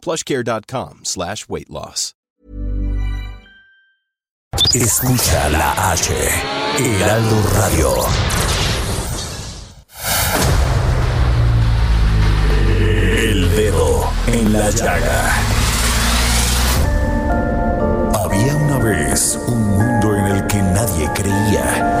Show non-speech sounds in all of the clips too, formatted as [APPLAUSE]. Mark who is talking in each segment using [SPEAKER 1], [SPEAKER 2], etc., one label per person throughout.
[SPEAKER 1] plushcare.com slash weight loss.
[SPEAKER 2] Escucha la H, Heraldo Radio. El dedo en la llaga. Había una vez un mundo en el que nadie creía.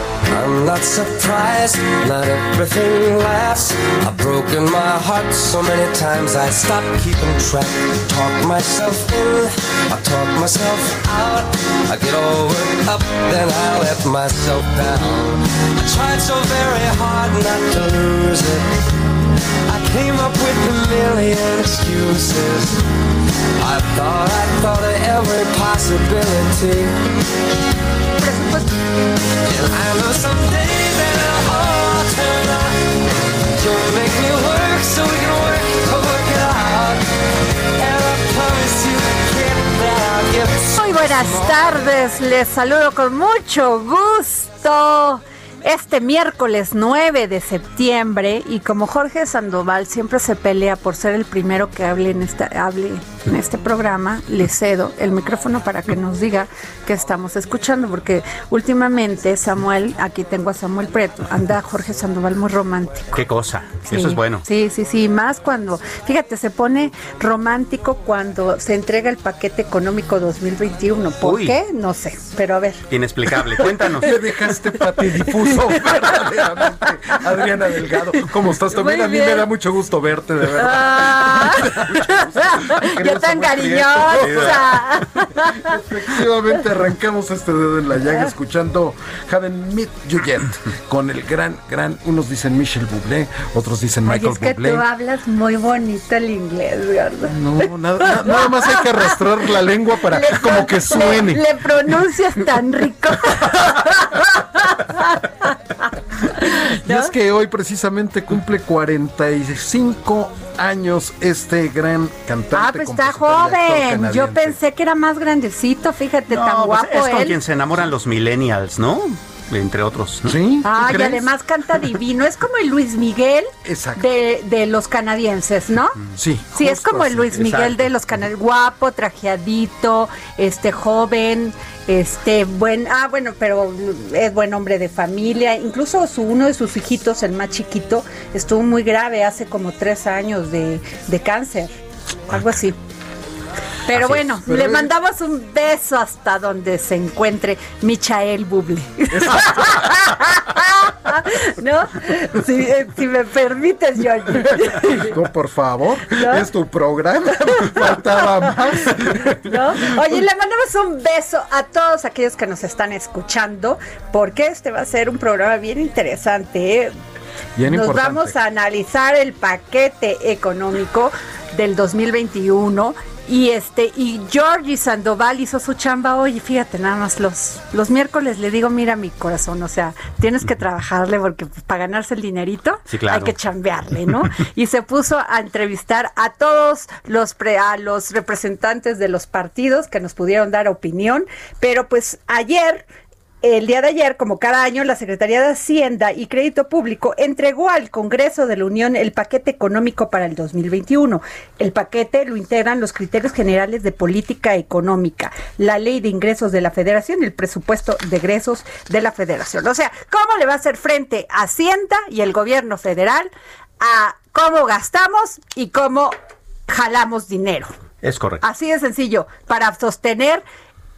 [SPEAKER 3] I'm not surprised, not everything lasts. I've broken my heart so many times I stopped keeping track. Talk myself in, I talk myself out. I get all worked up, then I let myself down. I tried so very hard not to lose it. I came up with a million excuses. I thought, I thought of every possibility. And I know someday that it'll all turn out. You'll make me work so we can work, work it out. And I promise you, kid, that I'll give
[SPEAKER 4] Muy buenas tardes, les saludo con mucho gusto. Este miércoles 9 de septiembre y como Jorge Sandoval siempre se pelea por ser el primero que hable en este, hable en este programa, le cedo el micrófono para que nos diga qué estamos escuchando, porque últimamente Samuel, aquí tengo a Samuel Preto, anda Jorge Sandoval muy romántico.
[SPEAKER 5] Qué cosa,
[SPEAKER 4] Sí,
[SPEAKER 5] eso es bueno.
[SPEAKER 4] Sí, sí, sí, más cuando, fíjate, se pone romántico cuando se entrega el paquete económico 2021. ¿Por
[SPEAKER 5] Uy.
[SPEAKER 4] qué? No sé, pero a ver.
[SPEAKER 5] Inexplicable. [LAUGHS] Cuéntanos.
[SPEAKER 6] Me dejaste patidifuso, [LAUGHS] verdaderamente. Adriana Delgado, ¿cómo estás? También
[SPEAKER 4] Muy
[SPEAKER 6] a mí
[SPEAKER 4] bien.
[SPEAKER 6] me da mucho gusto verte, de verdad.
[SPEAKER 4] Ah, [LAUGHS]
[SPEAKER 6] Querido
[SPEAKER 4] ¡Qué tan cariñosa!
[SPEAKER 6] Efectivamente, arrancamos este dedo en la llaga escuchando Haven't Meet You Yet con el gran, gran, unos dicen Michel Bublé, otros dicen
[SPEAKER 4] Oye,
[SPEAKER 6] Michael
[SPEAKER 4] es que
[SPEAKER 6] Bublé.
[SPEAKER 4] tú hablas muy bonito el inglés, ¿verdad?
[SPEAKER 6] No, nada, na- nada más hay que arrastrar la lengua para
[SPEAKER 4] Le-
[SPEAKER 6] como que suene.
[SPEAKER 4] Le, le pronuncias tan rico. [LAUGHS] [LAUGHS]
[SPEAKER 6] Y es que hoy precisamente cumple 45 años este gran cantante.
[SPEAKER 4] Ah, pues está joven. Yo pensé que era más grandecito, fíjate,
[SPEAKER 5] No,
[SPEAKER 4] tan
[SPEAKER 5] pues
[SPEAKER 4] guapo
[SPEAKER 5] es con
[SPEAKER 4] él.
[SPEAKER 5] quien se enamoran los millennials, ¿no? Entre otros. ¿no?
[SPEAKER 6] ¿Sí? ¿Tú
[SPEAKER 4] Ah, y además canta divino. Es como el Luis Miguel de, de los canadienses, ¿no?
[SPEAKER 6] Sí.
[SPEAKER 4] Sí, es como el. Luis Miguel
[SPEAKER 5] exacto.
[SPEAKER 4] de los canales, guapo, trajeadito, este joven, este buen, ah bueno, pero es buen hombre de familia. Incluso su uno de sus hijitos, el más chiquito, estuvo muy grave hace como tres años de, de cáncer, algo así. Pero
[SPEAKER 5] Así
[SPEAKER 4] bueno,
[SPEAKER 6] Pero
[SPEAKER 4] le
[SPEAKER 6] es-
[SPEAKER 4] mandamos un beso hasta donde se encuentre Michael Bublé. [LAUGHS] ¿No? Si, eh, si me permites, Georgie.
[SPEAKER 6] No, por favor,
[SPEAKER 4] ¿No?
[SPEAKER 6] es tu programa. [LAUGHS] Faltaba más.
[SPEAKER 4] ¿no? Oye, le mandamos un beso a todos aquellos que nos están escuchando, porque este va a ser un programa bien interesante. ¿eh?
[SPEAKER 6] Bien
[SPEAKER 4] Nos
[SPEAKER 6] importante.
[SPEAKER 4] vamos a analizar el paquete económico del 2021 y este y Georgie Sandoval hizo su chamba hoy, fíjate nada más los los miércoles le digo, mira mi corazón, o sea, tienes que trabajarle porque para ganarse el dinerito
[SPEAKER 5] Sí, claro.
[SPEAKER 4] hay que chambearle, ¿no? y se puso a entrevistar a todos los pre- a los representantes de los partidos que nos pudieron dar opinión, pero pues ayer el día de ayer, como cada año, la Secretaría de Hacienda y Crédito Público entregó al Congreso de la Unión el paquete económico para el 2021. El paquete lo integran los criterios generales de política económica, la ley de ingresos de la Federación y el presupuesto de egresos de la Federación. O sea, ¿cómo le va a hacer frente Hacienda y el gobierno federal a cómo gastamos y cómo jalamos dinero?
[SPEAKER 5] Es correcto.
[SPEAKER 4] Así de sencillo, para sostener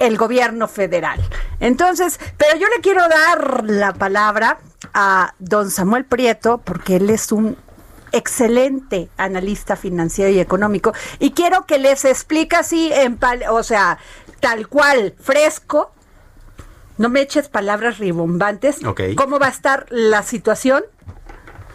[SPEAKER 4] el gobierno federal. Entonces, pero yo le quiero dar la palabra a don Samuel Prieto, porque él es un excelente analista financiero y económico, y quiero que les explique así, en pal- o sea, tal cual, fresco, no me eches palabras ribombantes,
[SPEAKER 5] Ok.
[SPEAKER 4] cómo va a estar la situación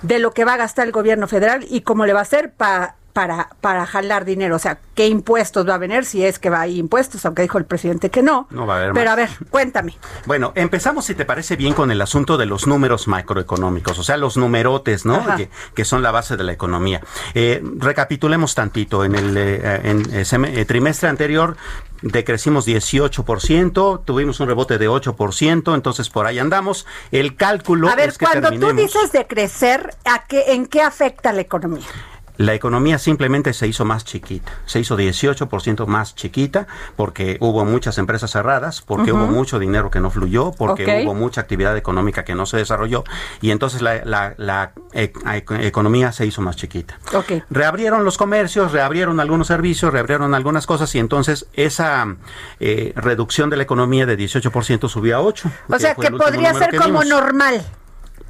[SPEAKER 4] de lo que va a gastar el gobierno federal y cómo le va a hacer pa- para, para jalar dinero. O sea, qué impuestos va a venir, si es que va a haber impuestos, aunque dijo el presidente que no.
[SPEAKER 5] No va a haber
[SPEAKER 4] Pero
[SPEAKER 5] más.
[SPEAKER 4] a ver, cuéntame.
[SPEAKER 5] Bueno, empezamos, si te parece bien, con el asunto de los números macroeconómicos, o sea, los numerotes, ¿no? Que, que son la base de la economía. Eh, recapitulemos tantito. En el eh, en, eh, seme- eh, trimestre anterior decrecimos 18%, tuvimos un rebote de 8%, entonces por ahí andamos. El cálculo
[SPEAKER 4] A ver,
[SPEAKER 5] es que
[SPEAKER 4] cuando tú
[SPEAKER 5] terminemos.
[SPEAKER 4] dices de crecer, ¿a qué, ¿en qué afecta la economía?
[SPEAKER 5] La economía simplemente se hizo más chiquita, se hizo 18% más chiquita porque hubo muchas empresas cerradas, porque hubo mucho dinero que no fluyó, porque hubo mucha actividad económica que no se desarrolló y entonces la, la- la e- e- economía se hizo más chiquita.
[SPEAKER 4] Ok.
[SPEAKER 5] Reabrieron los comercios, reabrieron algunos servicios, reabrieron algunas cosas y entonces esa eh, reducción de la economía de 18% subió a 8.
[SPEAKER 4] O sea, que podría ser como normal.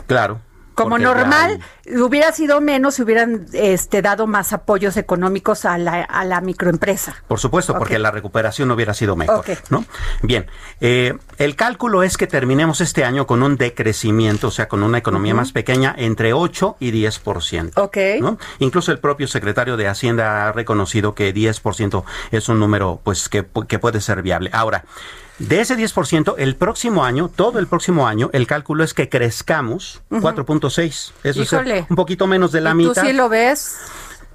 [SPEAKER 5] Claro.
[SPEAKER 4] Como
[SPEAKER 5] porque
[SPEAKER 4] normal, hubiera sido menos si hubieran este, dado más apoyos económicos a la, a la microempresa.
[SPEAKER 5] Por supuesto, porque la recuperación hubiera sido mejor. ¿no? Bien, eh, el cálculo es que terminemos este año con un decrecimiento, o sea, con una economía más pequeña, entre 8 y 10%.
[SPEAKER 4] Ok.
[SPEAKER 5] ¿no? Incluso el propio secretario de Hacienda ha reconocido que 10% es un número pues que, pu- que puede ser viable. Ahora, de ese 10%, el próximo año, todo el próximo año, el cálculo es que crezcamos 4.6. Eso
[SPEAKER 4] Híjole.
[SPEAKER 5] es un poquito menos de la
[SPEAKER 4] ¿Y
[SPEAKER 5] mitad.
[SPEAKER 4] ¿Tú sí lo ves?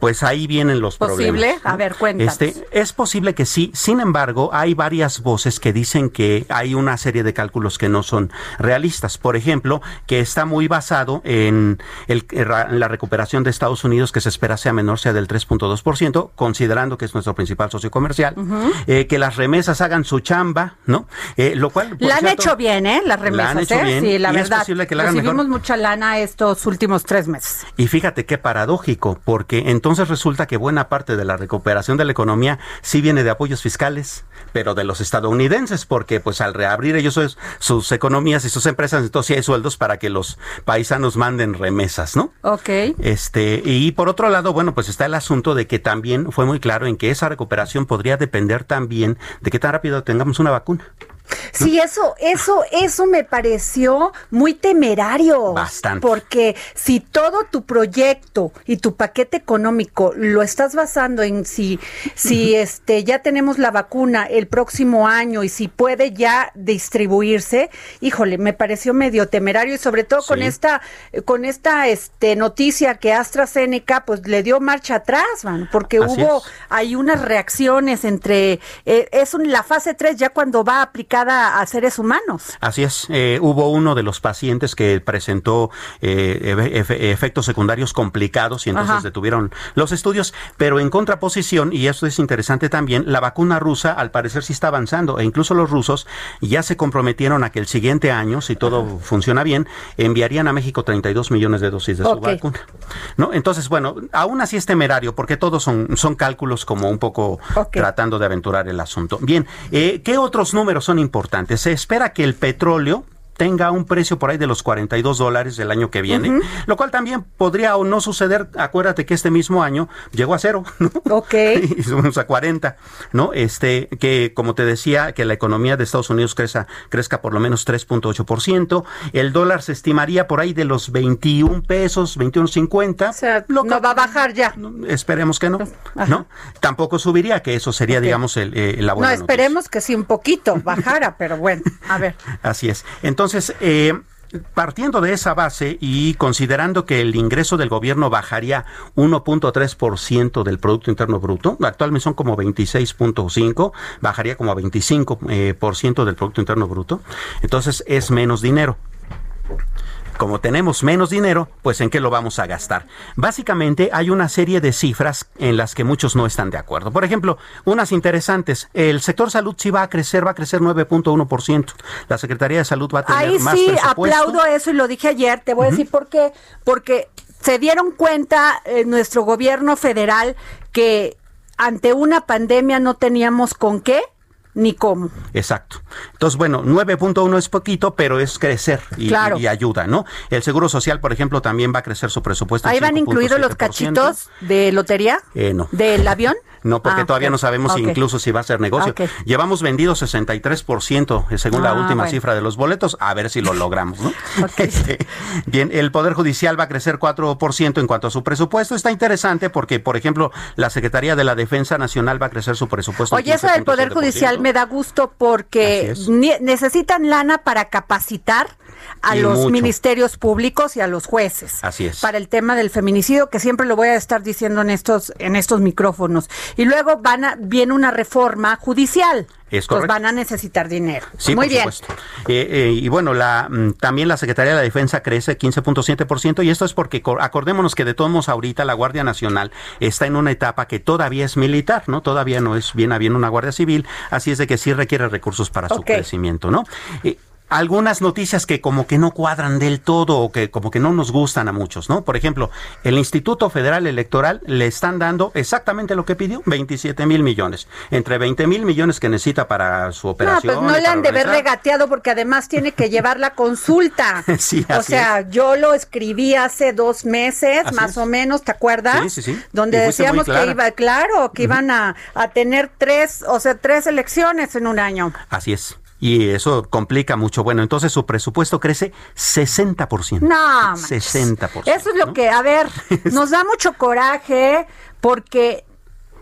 [SPEAKER 5] Pues ahí vienen los
[SPEAKER 4] ¿Posible?
[SPEAKER 5] problemas.
[SPEAKER 4] A ver, cuéntanos.
[SPEAKER 5] Este, es posible que sí. Sin embargo, hay varias voces que dicen que hay una serie de cálculos que no son realistas. Por ejemplo, que está muy basado en, el- en la recuperación de Estados Unidos, que se espera sea menor, sea del 3.2%, considerando que es nuestro principal socio comercial. Eh, que las remesas hagan su chamba, ¿no? Eh, lo cual.
[SPEAKER 4] La han
[SPEAKER 5] cierto,
[SPEAKER 4] hecho bien, ¿eh? Las
[SPEAKER 5] la
[SPEAKER 4] remesas,
[SPEAKER 5] han hecho
[SPEAKER 4] ¿eh?
[SPEAKER 5] bien,
[SPEAKER 4] Sí, la
[SPEAKER 5] y es posible que la hagan
[SPEAKER 4] Recibimos
[SPEAKER 5] mejor.
[SPEAKER 4] mucha lana estos últimos tres meses.
[SPEAKER 5] Y fíjate qué paradójico, porque entonces resulta que buena parte de la recuperación de la economía sí viene de apoyos fiscales, pero de los estadounidenses, porque pues al reabrir ellos sus, sus economías y sus empresas, entonces sí hay sueldos para que los paisanos manden remesas, ¿no?
[SPEAKER 4] Ok.
[SPEAKER 5] Este, y por otro lado, bueno, pues está el asunto de que también fue muy claro en que esa recuperación podría depender también de qué tan rápido tengamos una vacuna.
[SPEAKER 4] Sí, eso, eso, eso me pareció muy temerario.
[SPEAKER 5] Bastante.
[SPEAKER 4] Porque si todo tu proyecto y tu paquete económico lo estás basando en si, si este ya tenemos la vacuna el próximo año y si puede ya distribuirse, híjole, me pareció medio temerario y sobre todo con esta, con esta este noticia que AstraZeneca pues le dio marcha atrás, man, porque
[SPEAKER 5] Así
[SPEAKER 4] hubo
[SPEAKER 5] es.
[SPEAKER 4] hay unas reacciones entre eh, es un- la fase 3 ya cuando va aplicada a seres humanos.
[SPEAKER 5] Así es, eh, hubo uno de los pacientes que presentó eh, efe- efe- efectos secundarios complicados y entonces
[SPEAKER 4] Ajá.
[SPEAKER 5] detuvieron los estudios, pero en contraposición, y esto es interesante también, la vacuna rusa al parecer sí está avanzando e incluso los rusos ya se comprometieron a que el siguiente año, si todo funciona bien, enviarían a México 32 millones de dosis de su vacuna. ¿No? Entonces, bueno, aún así es temerario porque todos son, son cálculos como un poco tratando de aventurar el asunto. Bien, eh, ¿qué otros números son importantes? Se espera que el petróleo tenga un precio por ahí de los 42 dólares el año que viene, lo cual también podría o no suceder, acuérdate que este mismo año llegó a cero, ¿no?
[SPEAKER 4] Ok. [LAUGHS]
[SPEAKER 5] y subimos a 40, ¿no? Este, que como te decía, que la economía de Estados Unidos crezca, crezca por lo menos 3.8%, el dólar se estimaría por ahí de los 21 pesos, 21.50.
[SPEAKER 4] O sea,
[SPEAKER 5] lo
[SPEAKER 4] no
[SPEAKER 5] que-
[SPEAKER 4] va a bajar ya.
[SPEAKER 5] no, Esperemos que no,
[SPEAKER 4] Ajá.
[SPEAKER 5] ¿no? Tampoco subiría, que eso sería, digamos, el, eh, la
[SPEAKER 4] No,
[SPEAKER 5] buena noticia.
[SPEAKER 4] esperemos que sí un poquito bajara, pero bueno, a ver. [LAUGHS]
[SPEAKER 5] Así es. Entonces, eh, partiendo de esa base y considerando que el ingreso del gobierno bajaría 1.3% del Producto Interno Bruto, actualmente son como 26.5, bajaría como a 25% eh, por ciento del Producto Interno Bruto, entonces es menos dinero como tenemos menos dinero, pues en qué lo vamos a gastar. Básicamente hay una serie de cifras en las que muchos no están de acuerdo. Por ejemplo, unas interesantes. El sector salud sí va a crecer, va a crecer 9.1%. La Secretaría de Salud va a tener
[SPEAKER 4] Ahí
[SPEAKER 5] más
[SPEAKER 4] sí
[SPEAKER 5] presupuesto.
[SPEAKER 4] aplaudo eso y lo dije ayer, te voy a decir por qué. Porque se dieron cuenta en nuestro gobierno federal que ante una pandemia no teníamos con qué ni cómo.
[SPEAKER 5] Exacto. Entonces, bueno, 9.1 es poquito, pero es crecer y,
[SPEAKER 4] Claro.
[SPEAKER 5] y ayuda, ¿no? El Seguro Social, por ejemplo, también va a crecer su presupuesto.
[SPEAKER 4] Ahí van incluidos los
[SPEAKER 5] 5.7%.
[SPEAKER 4] cachitos de lotería.
[SPEAKER 5] Eh, no.
[SPEAKER 4] ¿Del avión?
[SPEAKER 5] No, porque
[SPEAKER 4] Ah,
[SPEAKER 5] todavía no sabemos si incluso si va a ser negocio. Llevamos vendido 63% eh, según la
[SPEAKER 4] Ah,
[SPEAKER 5] última
[SPEAKER 4] bueno.
[SPEAKER 5] cifra de los boletos, a ver si lo [LAUGHS] logramos, ¿no? Este, Bien, el Poder Judicial va a crecer 4% en cuanto a su presupuesto. Está interesante porque, por ejemplo, la Secretaría de la Defensa Nacional va a crecer su presupuesto.
[SPEAKER 4] Oye, eso del Poder
[SPEAKER 5] 15.7%.
[SPEAKER 4] Judicial me da gusto porque necesitan lana para capacitar a
[SPEAKER 5] Y
[SPEAKER 4] los
[SPEAKER 5] mucho.
[SPEAKER 4] ministerios públicos y a los jueces.
[SPEAKER 5] Así es.
[SPEAKER 4] Para el tema del feminicidio, que siempre lo voy a estar diciendo en estos, en estos micrófonos. Y luego van a, viene una reforma judicial.
[SPEAKER 5] Es
[SPEAKER 4] Pues van a necesitar dinero.
[SPEAKER 5] Sí,
[SPEAKER 4] Muy
[SPEAKER 5] por
[SPEAKER 4] bien.
[SPEAKER 5] supuesto. Eh, eh, y bueno, la, mm, también la Secretaría de la Defensa crece 15.7% y esto es porque co- acordémonos que de todos modos ahorita la Guardia Nacional está en una etapa que todavía es militar, ¿no? Todavía no es bien a bien una Guardia Civil, así es de que sí requiere recursos para su crecimiento, ¿no? Eh, algunas noticias que como que no cuadran del todo o que como que no nos gustan a muchos, ¿no? Por ejemplo, el Instituto Federal Electoral le están dando exactamente lo que pidió, 27 mil millones, entre 20 mil millones que necesita para su
[SPEAKER 4] No,
[SPEAKER 5] operación.
[SPEAKER 4] pues no le han de haber regateado porque además tiene que llevar la consulta. [LAUGHS]
[SPEAKER 5] Sí,
[SPEAKER 4] o
[SPEAKER 5] así
[SPEAKER 4] sea, yo lo escribí hace dos meses,
[SPEAKER 5] Así
[SPEAKER 4] más
[SPEAKER 5] es.
[SPEAKER 4] o menos, ¿te acuerdas?
[SPEAKER 5] Sí, sí, sí.
[SPEAKER 4] Donde decíamos que iba, claro, que iban a, a tener tres, o sea, tres elecciones en un año.
[SPEAKER 5] Así es. Y eso complica mucho. Bueno, entonces su presupuesto crece 60%.
[SPEAKER 4] No, manches.
[SPEAKER 5] 60%.
[SPEAKER 4] Eso es lo
[SPEAKER 5] ¿no?
[SPEAKER 4] que, a ver, [LAUGHS] nos da mucho coraje porque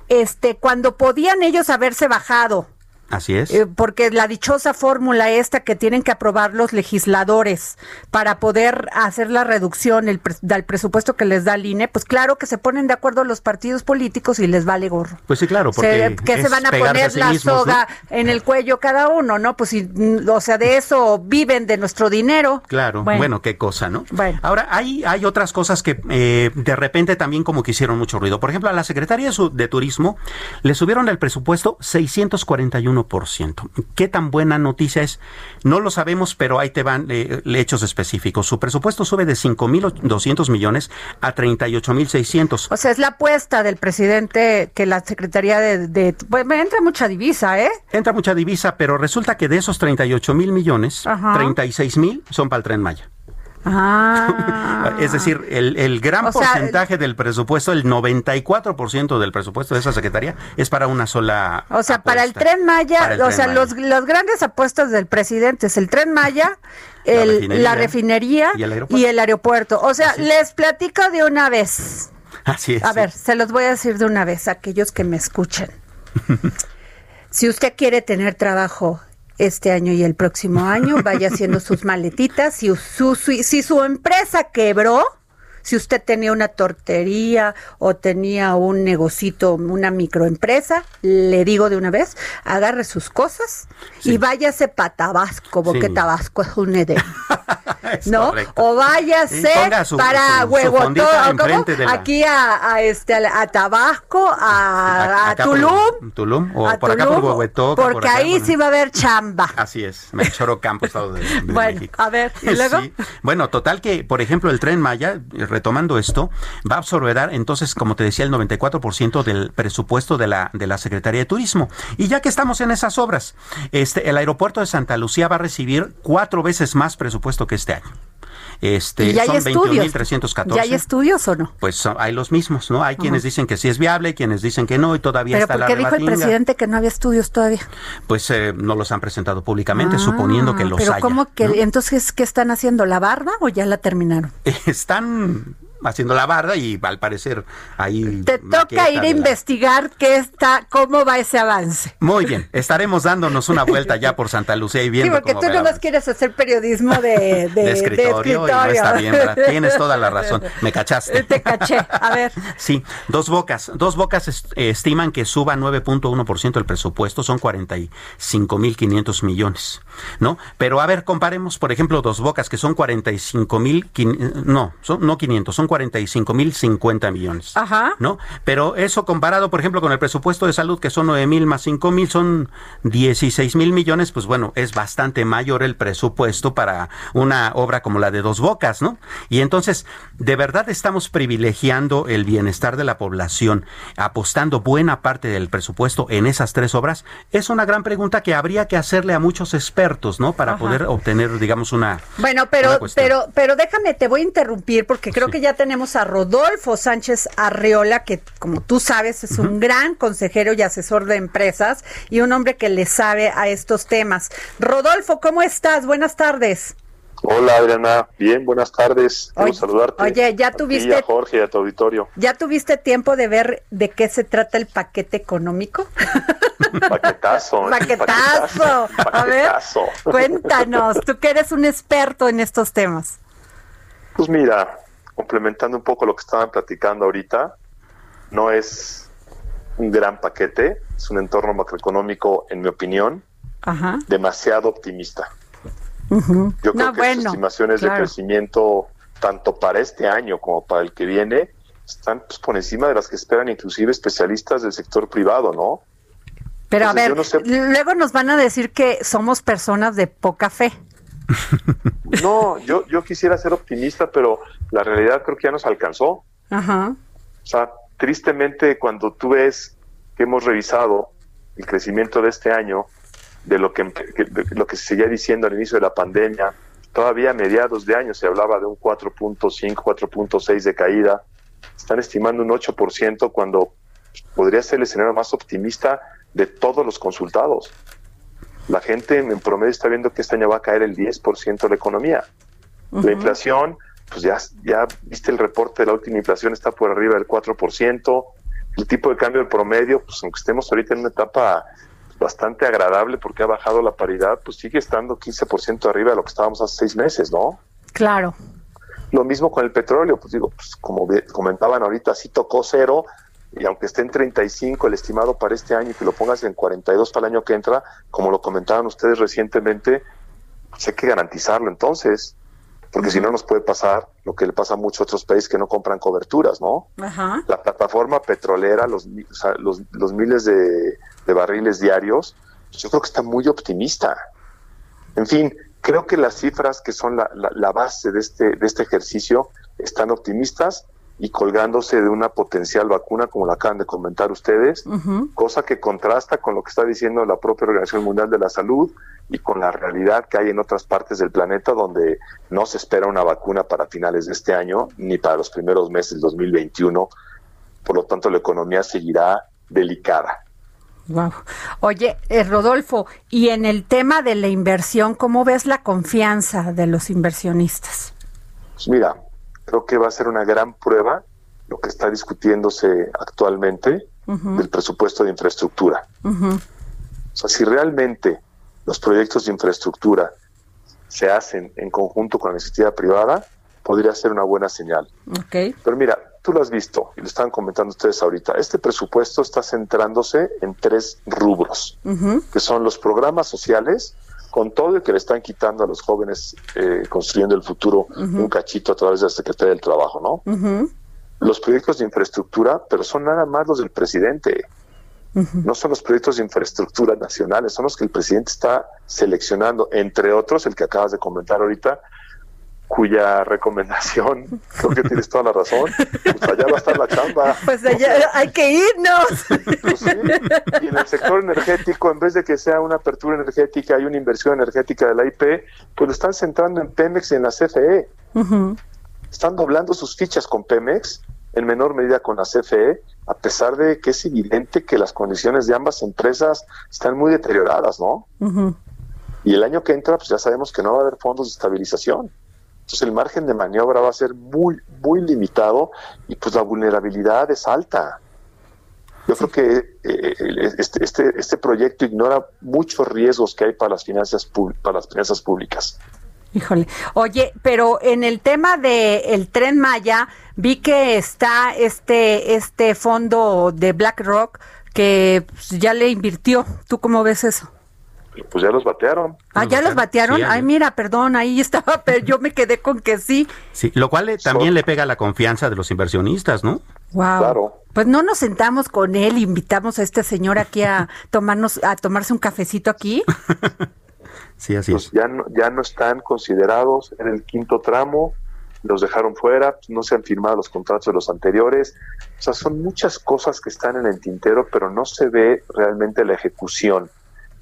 [SPEAKER 4] este cuando podían ellos haberse bajado
[SPEAKER 5] Así es.
[SPEAKER 4] Eh, porque la dichosa fórmula esta que tienen que aprobar los legisladores para poder hacer la reducción del presupuesto que les da el INE, pues claro que se ponen de acuerdo los partidos políticos y les vale gorro.
[SPEAKER 5] Pues sí, claro, porque
[SPEAKER 4] Se- que se van a poner
[SPEAKER 5] a sí
[SPEAKER 4] la
[SPEAKER 5] mismos, ¿no?
[SPEAKER 4] soga en el cuello cada uno, ¿no? Pues si, mm, o sea, de eso viven de nuestro dinero.
[SPEAKER 5] Claro, bueno. qué cosa, ¿no?
[SPEAKER 4] Bueno.
[SPEAKER 5] Ahora, hay, hay otras cosas que eh, de repente también como que hicieron mucho ruido. Por ejemplo, a la Secretaría de Turismo le subieron el presupuesto 641%. ¿Qué tan buena noticia es? No lo sabemos, pero ahí te van eh, hechos específicos. Su presupuesto sube de 5.200 millones a 38.600.
[SPEAKER 4] O sea, es la apuesta del presidente que la Secretaría de... de pues, entra mucha divisa, ¿eh?
[SPEAKER 5] Entra mucha divisa, pero resulta que de esos 38 mil millones,
[SPEAKER 4] Ajá.
[SPEAKER 5] 36 mil son para el tren Maya.
[SPEAKER 4] Ah. [LAUGHS]
[SPEAKER 5] Es decir, el, el gran
[SPEAKER 4] O sea,
[SPEAKER 5] porcentaje del presupuesto, el 94% del presupuesto de esa secretaría es para una sola.
[SPEAKER 4] O sea, para el tren Maya,
[SPEAKER 5] el
[SPEAKER 4] o
[SPEAKER 5] Tren
[SPEAKER 4] sea,
[SPEAKER 5] Maya.
[SPEAKER 4] los, las grandes apuestas del presidente es el tren Maya, [LAUGHS]
[SPEAKER 5] La
[SPEAKER 4] el-
[SPEAKER 5] refinería.
[SPEAKER 4] la refinería
[SPEAKER 5] Y el aeropuerto.
[SPEAKER 4] y el aeropuerto. O sea, les platico de una vez.
[SPEAKER 5] Así es.
[SPEAKER 4] A ver, se los voy a decir de una vez a aquellos que me escuchen. [LAUGHS] si usted quiere tener trabajo este año y el próximo año, vaya haciendo sus maletitas. Si su, su- si su empresa quebró, si usted tenía una tortería o tenía un negocito, una microempresa, le digo de una vez, agarre sus cosas y váyase para Tabasco, porque
[SPEAKER 5] Sí.
[SPEAKER 4] Tabasco es un edén. [LAUGHS] ¿no?
[SPEAKER 5] correcto.
[SPEAKER 4] O váyase
[SPEAKER 5] su-
[SPEAKER 4] para
[SPEAKER 5] la-
[SPEAKER 4] aquí a, a este a, a Tabasco, a, Tulum,
[SPEAKER 5] Tulum, o por acá por
[SPEAKER 4] porque
[SPEAKER 5] acá,
[SPEAKER 4] ahí
[SPEAKER 5] bueno.
[SPEAKER 4] sí va a haber chamba. [LAUGHS]
[SPEAKER 5] Así es, Melchor Ocampo, Estado de, de [LAUGHS]
[SPEAKER 4] Bueno,
[SPEAKER 5] México.
[SPEAKER 4] a ver, ¿y luego?
[SPEAKER 5] Sí. Bueno, total que, por ejemplo, el Tren Maya, retomando esto, va a absorber entonces, como te decía, el 94% del presupuesto de la, de la Secretaría de Turismo. Y ya que estamos en esas obras, este, el aeropuerto de Santa Lucía va a recibir cuatro veces más presupuesto que este año. Este,
[SPEAKER 4] hay
[SPEAKER 5] son
[SPEAKER 4] estudios.
[SPEAKER 5] 21.314.
[SPEAKER 4] ¿Ya hay estudios o no?
[SPEAKER 5] Pues son- hay los mismos, ¿no? Hay quienes dicen que sí es viable, quienes dicen que no, y todavía
[SPEAKER 4] Pero
[SPEAKER 5] está
[SPEAKER 4] ¿por
[SPEAKER 5] la
[SPEAKER 4] qué dijo el presidente que no había estudios todavía?
[SPEAKER 5] Pues eh, no los han presentado públicamente, suponiendo que
[SPEAKER 4] Ah,
[SPEAKER 5] los
[SPEAKER 4] Pero
[SPEAKER 5] haya.
[SPEAKER 4] ¿cómo que
[SPEAKER 5] ¿no?
[SPEAKER 4] entonces qué están haciendo la barda o ya la terminaron? [LAUGHS]
[SPEAKER 5] Están haciendo la barda y al parecer ahí
[SPEAKER 4] Te toca ir a
[SPEAKER 5] la-
[SPEAKER 4] investigar qué está, cómo va ese avance.
[SPEAKER 5] Muy bien, estaremos dándonos una vuelta ya por Santa Lucía y
[SPEAKER 4] Sí,
[SPEAKER 5] viendo
[SPEAKER 4] porque
[SPEAKER 5] cómo
[SPEAKER 4] tú nomás quieres hacer periodismo [LAUGHS] de, de,
[SPEAKER 5] de escritorio, y no está bien, ¿verdad? Tienes toda la razón. Me [LAUGHS] cachaste.
[SPEAKER 4] Te caché. A ver.
[SPEAKER 5] Sí, dos bocas. Dos bocas est- estiman que suba 9.1% el presupuesto, son 45.500 millones, ¿no? Pero a ver, comparemos, por ejemplo, dos bocas que son 45.000, quin- no, son, no 500, son 45 mil 50 millones.
[SPEAKER 4] Ajá.
[SPEAKER 5] ¿No? Pero eso comparado, por ejemplo, con el presupuesto de salud, que son 9 mil más 5 mil, son 16 mil millones, pues bueno, es bastante mayor el presupuesto para una obra como la de Dos Bocas, ¿no? Y entonces, ¿de verdad estamos privilegiando el bienestar de la población, apostando buena parte del presupuesto en esas tres obras? Es una gran pregunta que habría que hacerle a muchos expertos, ¿no? Para poder obtener, digamos, una.
[SPEAKER 4] Bueno, pero, pero, pero déjame, te voy a interrumpir porque creo que ya tenemos a Rodolfo Sánchez Arreola, que como tú sabes es un gran consejero y asesor de empresas y un hombre que le sabe a estos temas. Rodolfo, ¿cómo estás? Buenas tardes.
[SPEAKER 7] Hola Adriana, bien, buenas tardes. Quiero
[SPEAKER 4] Oye,
[SPEAKER 7] saludarte.
[SPEAKER 4] oye, ya
[SPEAKER 7] A ti,
[SPEAKER 4] tuviste-
[SPEAKER 7] a Jorge y a tu auditorio.
[SPEAKER 4] ¿Ya tuviste tiempo de ver de qué se trata el paquete económico?
[SPEAKER 7] Paquetazo. ¿eh?
[SPEAKER 4] Paquetazo. A ver,
[SPEAKER 7] Paquetazo.
[SPEAKER 4] cuéntanos, tú que eres un experto en estos temas.
[SPEAKER 7] Pues mira, complementando un poco lo que estaban platicando ahorita, no es un gran paquete, es un entorno macroeconómico, en mi opinión,
[SPEAKER 4] Ajá.
[SPEAKER 7] demasiado optimista. Yo creo
[SPEAKER 4] No,
[SPEAKER 7] que
[SPEAKER 4] bueno,
[SPEAKER 7] sus estimaciones
[SPEAKER 4] claro.
[SPEAKER 7] de crecimiento, tanto para este año como para el que viene, están pues, por encima de las que esperan inclusive especialistas del sector privado, ¿no?
[SPEAKER 4] Pero a ver,
[SPEAKER 7] yo no sé-
[SPEAKER 4] luego nos van a decir que somos personas de poca fe.
[SPEAKER 7] No, yo, yo quisiera ser optimista, pero la realidad creo que ya nos alcanzó.
[SPEAKER 4] Ajá.
[SPEAKER 7] O sea, tristemente cuando tú ves que hemos revisado el crecimiento de este año, de lo que, de lo que se seguía diciendo al inicio de la pandemia, todavía a mediados de año se hablaba de un 4.5, 4.6 de caída, están estimando un 8% cuando podría ser el escenario más optimista de todos los consultados. La gente en promedio está viendo que este año va a caer el 10% de la economía. La inflación, pues ya, ya viste el reporte de la última inflación, está por arriba del 4%. El tipo de cambio del promedio, pues aunque estemos ahorita en una etapa bastante agradable porque ha bajado la paridad, pues sigue estando 15% arriba de lo que estábamos hace seis meses, ¿no?
[SPEAKER 4] Claro.
[SPEAKER 7] Lo mismo con el petróleo, pues digo, pues como comentaban ahorita, sí tocó cero, y aunque esté en 35 el estimado para este año y que lo pongas en 42 para el año que entra, como lo comentaban ustedes recientemente, pues hay que garantizarlo entonces, porque si no nos puede pasar lo que le pasa a muchos otros países que no compran coberturas, ¿no?
[SPEAKER 4] Ajá.
[SPEAKER 7] La plataforma petrolera, los, mi- o sea, los, los miles de, de barriles diarios, yo creo que está muy optimista. En fin, creo que las cifras que son la, la- la base de este, de este ejercicio están optimistas y colgándose de una potencial vacuna, como la acaban de comentar ustedes, cosa que contrasta con lo que está diciendo la propia Organización Mundial de la Salud y con la realidad que hay en otras partes del planeta donde no se espera una vacuna para finales de este año ni para los primeros meses del 2021. Por lo tanto, la economía seguirá delicada.
[SPEAKER 4] Wow. Oye, eh, Rodolfo, y en el tema de la inversión, ¿cómo ves la confianza de los inversionistas?
[SPEAKER 7] Pues mira, creo que va a ser una gran prueba lo que está discutiéndose actualmente del presupuesto de infraestructura. O sea, si realmente los proyectos de infraestructura se hacen en conjunto con la iniciativa privada, podría ser una buena señal.
[SPEAKER 4] Ok.
[SPEAKER 7] Pero mira, tú lo has visto y lo estaban comentando ustedes ahorita. Este presupuesto está centrándose en tres rubros, que son los programas sociales, con todo el que le están quitando a los jóvenes eh, construyendo el futuro un cachito a través de la Secretaría del Trabajo, ¿no? Los proyectos de infraestructura, pero son nada más los del presidente. No son los proyectos de infraestructura nacionales, son los que el presidente está seleccionando, entre otros el que acabas de comentar ahorita, cuya recomendación, creo que tienes toda la razón, pues allá va a estar la chamba.
[SPEAKER 4] Pues allá hay que irnos.
[SPEAKER 7] Pues sí. Y en el sector energético, en vez de que sea una apertura energética y una inversión energética de la IP, pues lo están centrando en Pemex y en la CFE. Están doblando sus fichas con Pemex, en menor medida con la CFE, a pesar de que es evidente que las condiciones de ambas empresas están muy deterioradas, ¿no? Y el año que entra, pues ya sabemos que no va a haber fondos de estabilización. Entonces el margen de maniobra va a ser muy, muy limitado y pues la vulnerabilidad es alta. Yo creo que eh, el- este, este, este proyecto ignora muchos riesgos que hay para las finanzas, para las finanzas públicas.
[SPEAKER 4] Híjole. Oye, pero en el tema de el Tren Maya, vi que está este este fondo de BlackRock que pues, ya le invirtió. ¿Tú cómo ves eso?
[SPEAKER 7] Pues ya los batearon.
[SPEAKER 4] Ah, ya los batearon.
[SPEAKER 5] Sí,
[SPEAKER 4] Ay, mira, perdón, ahí estaba, [LAUGHS] pero yo me quedé con que sí.
[SPEAKER 5] Sí, lo cual eh, también le pega la confianza de los inversionistas, ¿no?
[SPEAKER 4] Wow.
[SPEAKER 7] Claro.
[SPEAKER 4] Pues no nos sentamos con él, invitamos a este señor aquí a [LAUGHS] tomarnos, a tomarse un cafecito aquí. [LAUGHS]
[SPEAKER 5] Sí, así
[SPEAKER 7] Pues
[SPEAKER 5] es.
[SPEAKER 7] ya no, ya no están considerados en el quinto tramo, los dejaron fuera, pues, no se han firmado los contratos de los anteriores. O sea, son muchas cosas que están en el tintero, pero no se ve realmente la ejecución.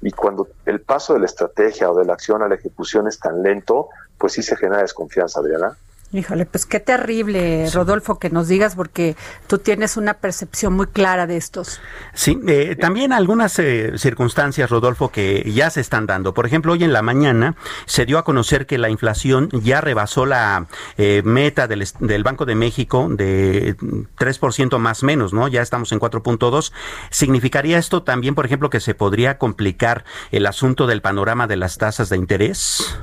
[SPEAKER 7] Y cuando el paso de la estrategia o de la acción a la ejecución es tan lento, pues sí se genera desconfianza, Adriana.
[SPEAKER 4] Híjole, pues qué terrible, Rodolfo, que nos digas, porque tú tienes una percepción muy clara de estos.
[SPEAKER 5] Sí, eh, también algunas eh, circunstancias, Rodolfo, que ya se están dando. Por ejemplo, hoy en la mañana se dio a conocer que la inflación ya rebasó la eh, meta del, Banco de México de 3% más menos, ¿no? Ya estamos en 4.2. ¿Significaría esto también, por ejemplo, que se podría complicar el asunto del panorama de las tasas de interés?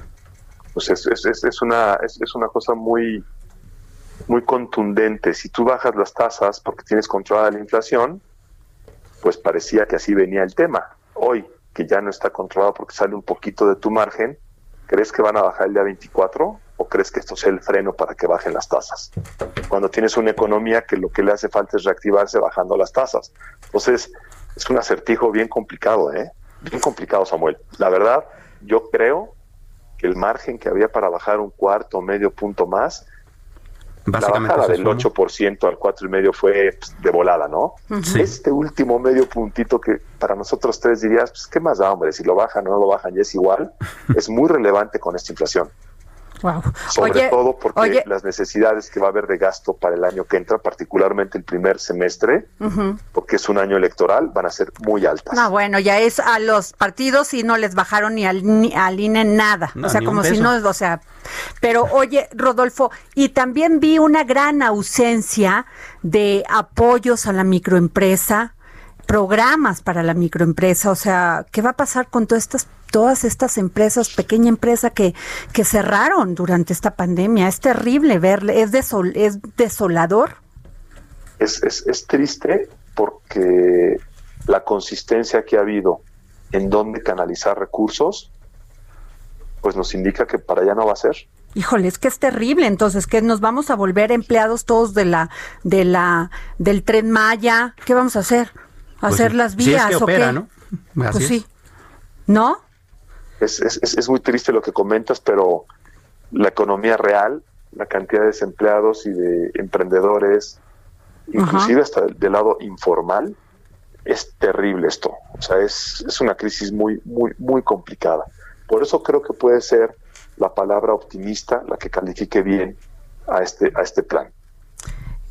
[SPEAKER 7] Pues es, es, es- una, es, es una cosa muy, muy contundente. Si tú bajas las tasas porque tienes controlada la inflación, pues parecía que así venía el tema. Hoy, que ya no está controlado porque sale un poquito de tu margen, ¿crees que van a bajar el día 24 o crees que esto sea el freno para que bajen las tasas? Cuando tienes una economía que lo que le hace falta es reactivarse bajando las tasas. Entonces, es un acertijo bien complicado, ¿eh? Bien complicado, Samuel. La verdad, yo creo que el margen que había para bajar un cuarto o medio punto más, la bajada del
[SPEAKER 5] eso, ¿no?
[SPEAKER 7] 8% al 4,5% fue pues, de volada, ¿no?
[SPEAKER 5] Sí.
[SPEAKER 7] Este último medio puntito que para nosotros tres dirías, pues qué más da, hombre, si lo bajan o no lo bajan, ya es igual, [LAUGHS] es muy relevante con esta inflación.
[SPEAKER 4] Wow.
[SPEAKER 7] Sobre todo porque
[SPEAKER 4] oye,
[SPEAKER 7] las necesidades que va a haber de gasto para el año que entra, particularmente el primer semestre, porque es un año electoral, van a ser muy altas.
[SPEAKER 4] no, bueno, ya es a los partidos y no les bajaron ni al, ni al INE nada.
[SPEAKER 5] No,
[SPEAKER 4] o sea, como si no, o sea, pero oye, Rodolfo, y también vi una gran ausencia de apoyos a la microempresa, programas para la microempresa, o sea, ¿qué va a pasar con todas estas todas estas empresas, pequeña empresa que, que cerraron durante esta pandemia? Es terrible verle, es, desol, es desolador.
[SPEAKER 7] es, es, es triste porque la consistencia que ha habido en dónde canalizar recursos, pues nos indica que para allá no va a ser.
[SPEAKER 4] Híjole, es que es terrible, entonces que nos vamos a volver empleados todos de la de la del tren Maya, ¿qué vamos a hacer?
[SPEAKER 5] Pues
[SPEAKER 4] ¿Hacer
[SPEAKER 5] sí.
[SPEAKER 4] las
[SPEAKER 5] Si es
[SPEAKER 4] vías
[SPEAKER 5] que
[SPEAKER 4] o
[SPEAKER 5] opera,
[SPEAKER 4] qué?
[SPEAKER 5] ¿no? Así
[SPEAKER 4] Pues
[SPEAKER 5] es.
[SPEAKER 4] sí. ¿No?
[SPEAKER 7] Es, es, es, muy triste lo que comentas, pero la economía real, la cantidad de desempleados y de emprendedores, inclusive hasta del, del lado informal, es terrible esto. O sea, es, es una crisis muy, muy, muy complicada. Por eso creo que puede ser la palabra optimista la que califique bien a este, a este plan.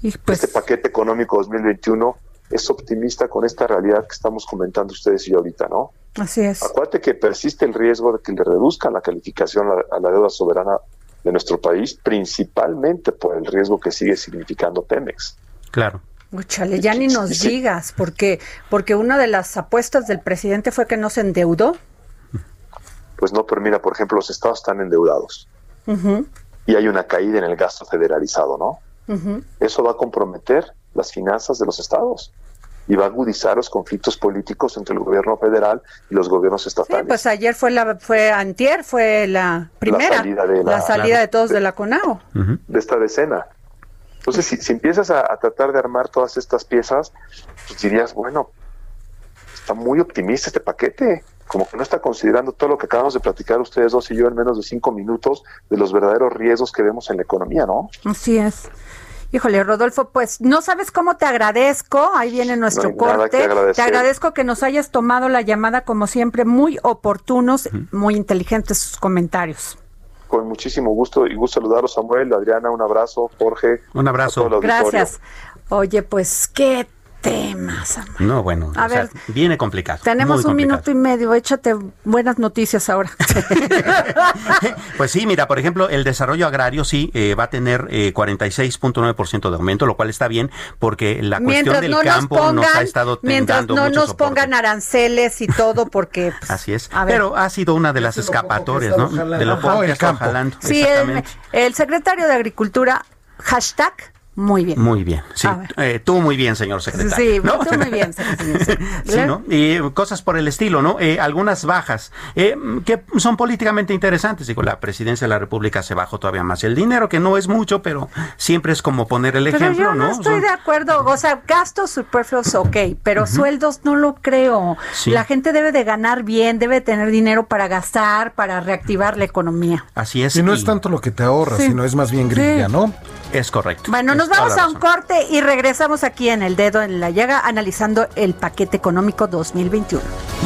[SPEAKER 4] Y pues
[SPEAKER 7] este paquete económico 2021 es optimista con esta realidad que estamos comentando ustedes y yo ahorita, ¿no?
[SPEAKER 4] así es.
[SPEAKER 7] Acuérdate que persiste el riesgo de que le reduzcan la calificación a, a la deuda soberana de nuestro país, principalmente por el riesgo que sigue significando Pemex.
[SPEAKER 5] Claro.
[SPEAKER 4] Úchale, ya ni nos digas, porque porque una de las apuestas del presidente fue que no se endeudó.
[SPEAKER 7] Pues no, pero mira, por ejemplo, los estados están endeudados y hay una caída en el gasto federalizado, ¿no? Eso va a comprometer las finanzas de los estados y va a agudizar los conflictos políticos entre el gobierno federal y los gobiernos
[SPEAKER 4] Sí,
[SPEAKER 7] estatales.
[SPEAKER 4] pues ayer fue la fue antier, fue la primera,
[SPEAKER 7] salida de la-
[SPEAKER 4] la salida
[SPEAKER 5] Claro.
[SPEAKER 4] de todos de la CONAGO.
[SPEAKER 5] Ujú.
[SPEAKER 7] de esta decena. Entonces, si, si empiezas a, a tratar de armar todas estas piezas, pues dirías, bueno, está muy optimista este paquete, como que no está considerando todo lo que acabamos de platicar ustedes dos y yo en menos de cinco minutos de los verdaderos riesgos que vemos en la economía, ¿no?
[SPEAKER 4] Así es. Híjole, Rodolfo, pues no sabes cómo te agradezco. Ahí viene nuestro
[SPEAKER 7] No hay nada
[SPEAKER 4] corte. Te agradezco que nos hayas tomado la llamada, como siempre, muy oportunos, muy inteligentes sus comentarios.
[SPEAKER 7] Con muchísimo gusto y gusto saludaros, Samuel, Adriana, un abrazo, Jorge.
[SPEAKER 5] Un abrazo.
[SPEAKER 7] a todo el auditorio.
[SPEAKER 4] Gracias. Oye, pues qué temas. Samuel.
[SPEAKER 5] No, bueno,
[SPEAKER 4] A
[SPEAKER 5] o sea,
[SPEAKER 4] ver,
[SPEAKER 5] viene complicado.
[SPEAKER 4] Tenemos
[SPEAKER 5] muy
[SPEAKER 4] un
[SPEAKER 5] complicado.
[SPEAKER 4] minuto y medio. Échate buenas noticias ahora. [LAUGHS]
[SPEAKER 5] Pues sí, mira, por ejemplo, el desarrollo agrario sí eh, va a tener eh, 46.9% de aumento, lo cual está bien porque la cuestión
[SPEAKER 4] mientras
[SPEAKER 5] del
[SPEAKER 4] no nos
[SPEAKER 5] campo
[SPEAKER 4] pongan,
[SPEAKER 5] nos ha estado
[SPEAKER 4] mientras no nos
[SPEAKER 5] soporte.
[SPEAKER 4] pongan aranceles y todo, porque pues,
[SPEAKER 5] Así es.
[SPEAKER 4] a ver.
[SPEAKER 5] Pero ha sido una de las escapatorias, ¿no? De lo poco que está jalando.
[SPEAKER 4] Sí, el, el secretario de Agricultura, hashtag muy bien.
[SPEAKER 5] Muy bien, sí. Eh, tú muy bien, señor secretario.
[SPEAKER 4] Sí, tú muy bien, señor [LAUGHS]
[SPEAKER 5] sí, ¿no? Y cosas por el estilo, ¿no? Eh, algunas bajas eh, que son políticamente interesantes. Digo, la presidencia de la República se bajó todavía más el dinero, que no es mucho, pero siempre es como poner el ejemplo,
[SPEAKER 4] yo no, estoy de acuerdo. O sea, gastos superfluos, ok, pero sueldos no lo creo. La gente debe de ganar bien, debe tener dinero para gastar, para reactivar la economía.
[SPEAKER 5] Así es.
[SPEAKER 6] Y no es tanto lo que te ahorras, sino es más bien grilla, ¿no?
[SPEAKER 5] Es correcto.
[SPEAKER 4] Bueno, nos vamos a un corte y regresamos aquí en el dedo en la llaga analizando el paquete económico 2021.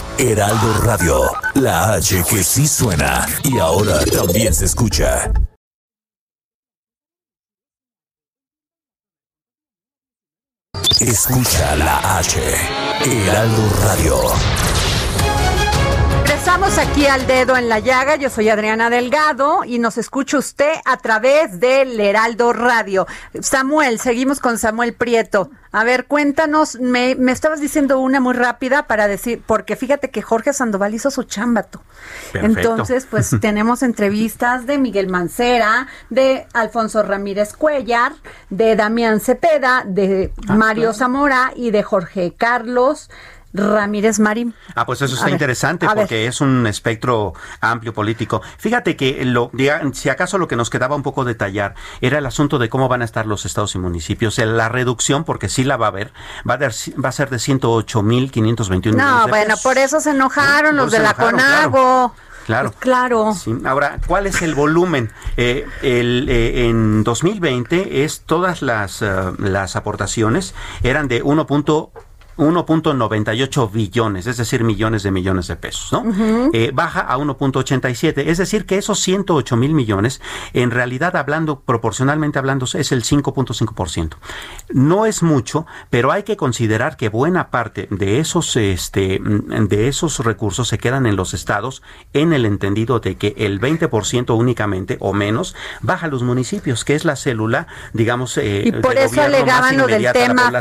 [SPEAKER 2] Heraldo Radio, la H que sí suena y ahora también se escucha. Escucha la H, Heraldo Radio.
[SPEAKER 4] Estamos aquí al dedo en la llaga. Yo soy Adriana Delgado y nos escucha usted a través del Heraldo Radio. Samuel, seguimos con Samuel Prieto. A ver, cuéntanos, me, estabas diciendo una muy rápida para decir, porque fíjate que Jorge Sandoval hizo su chambato. Entonces, pues [LAUGHS] tenemos entrevistas de Miguel Mancera, de Alfonso Ramírez Cuellar, de Damián Cepeda, de ah, Mario Zamora y de Jorge Carlos. Ramírez Marín.
[SPEAKER 5] Ah, pues eso está interesante porque es un espectro amplio político. Fíjate que lo, si acaso lo que nos quedaba un poco detallar era el asunto de cómo van a estar los estados y municipios. La reducción, porque sí la va a haber, va a, va a ser de 108.521
[SPEAKER 4] No, bueno, por eso se enojaron los de la CONAGO.
[SPEAKER 5] Claro.
[SPEAKER 4] Claro.
[SPEAKER 5] Ahora, ¿cuál es el volumen? Eh, el, eh, en 2020 es todas las, eh, las aportaciones eran de 1. 1.98 billones, es decir, millones de millones de pesos, ¿no? Eh, baja a 1.87, es decir, que esos 108 mil millones, en realidad hablando, proporcionalmente hablando, es el 5.5%. No es mucho, pero hay que considerar que buena parte de esos, este, de esos recursos se quedan en los estados en el entendido de que el 20% únicamente o menos baja a los municipios, que es la célula, digamos,
[SPEAKER 4] eh, y por eso alegaban lo del tema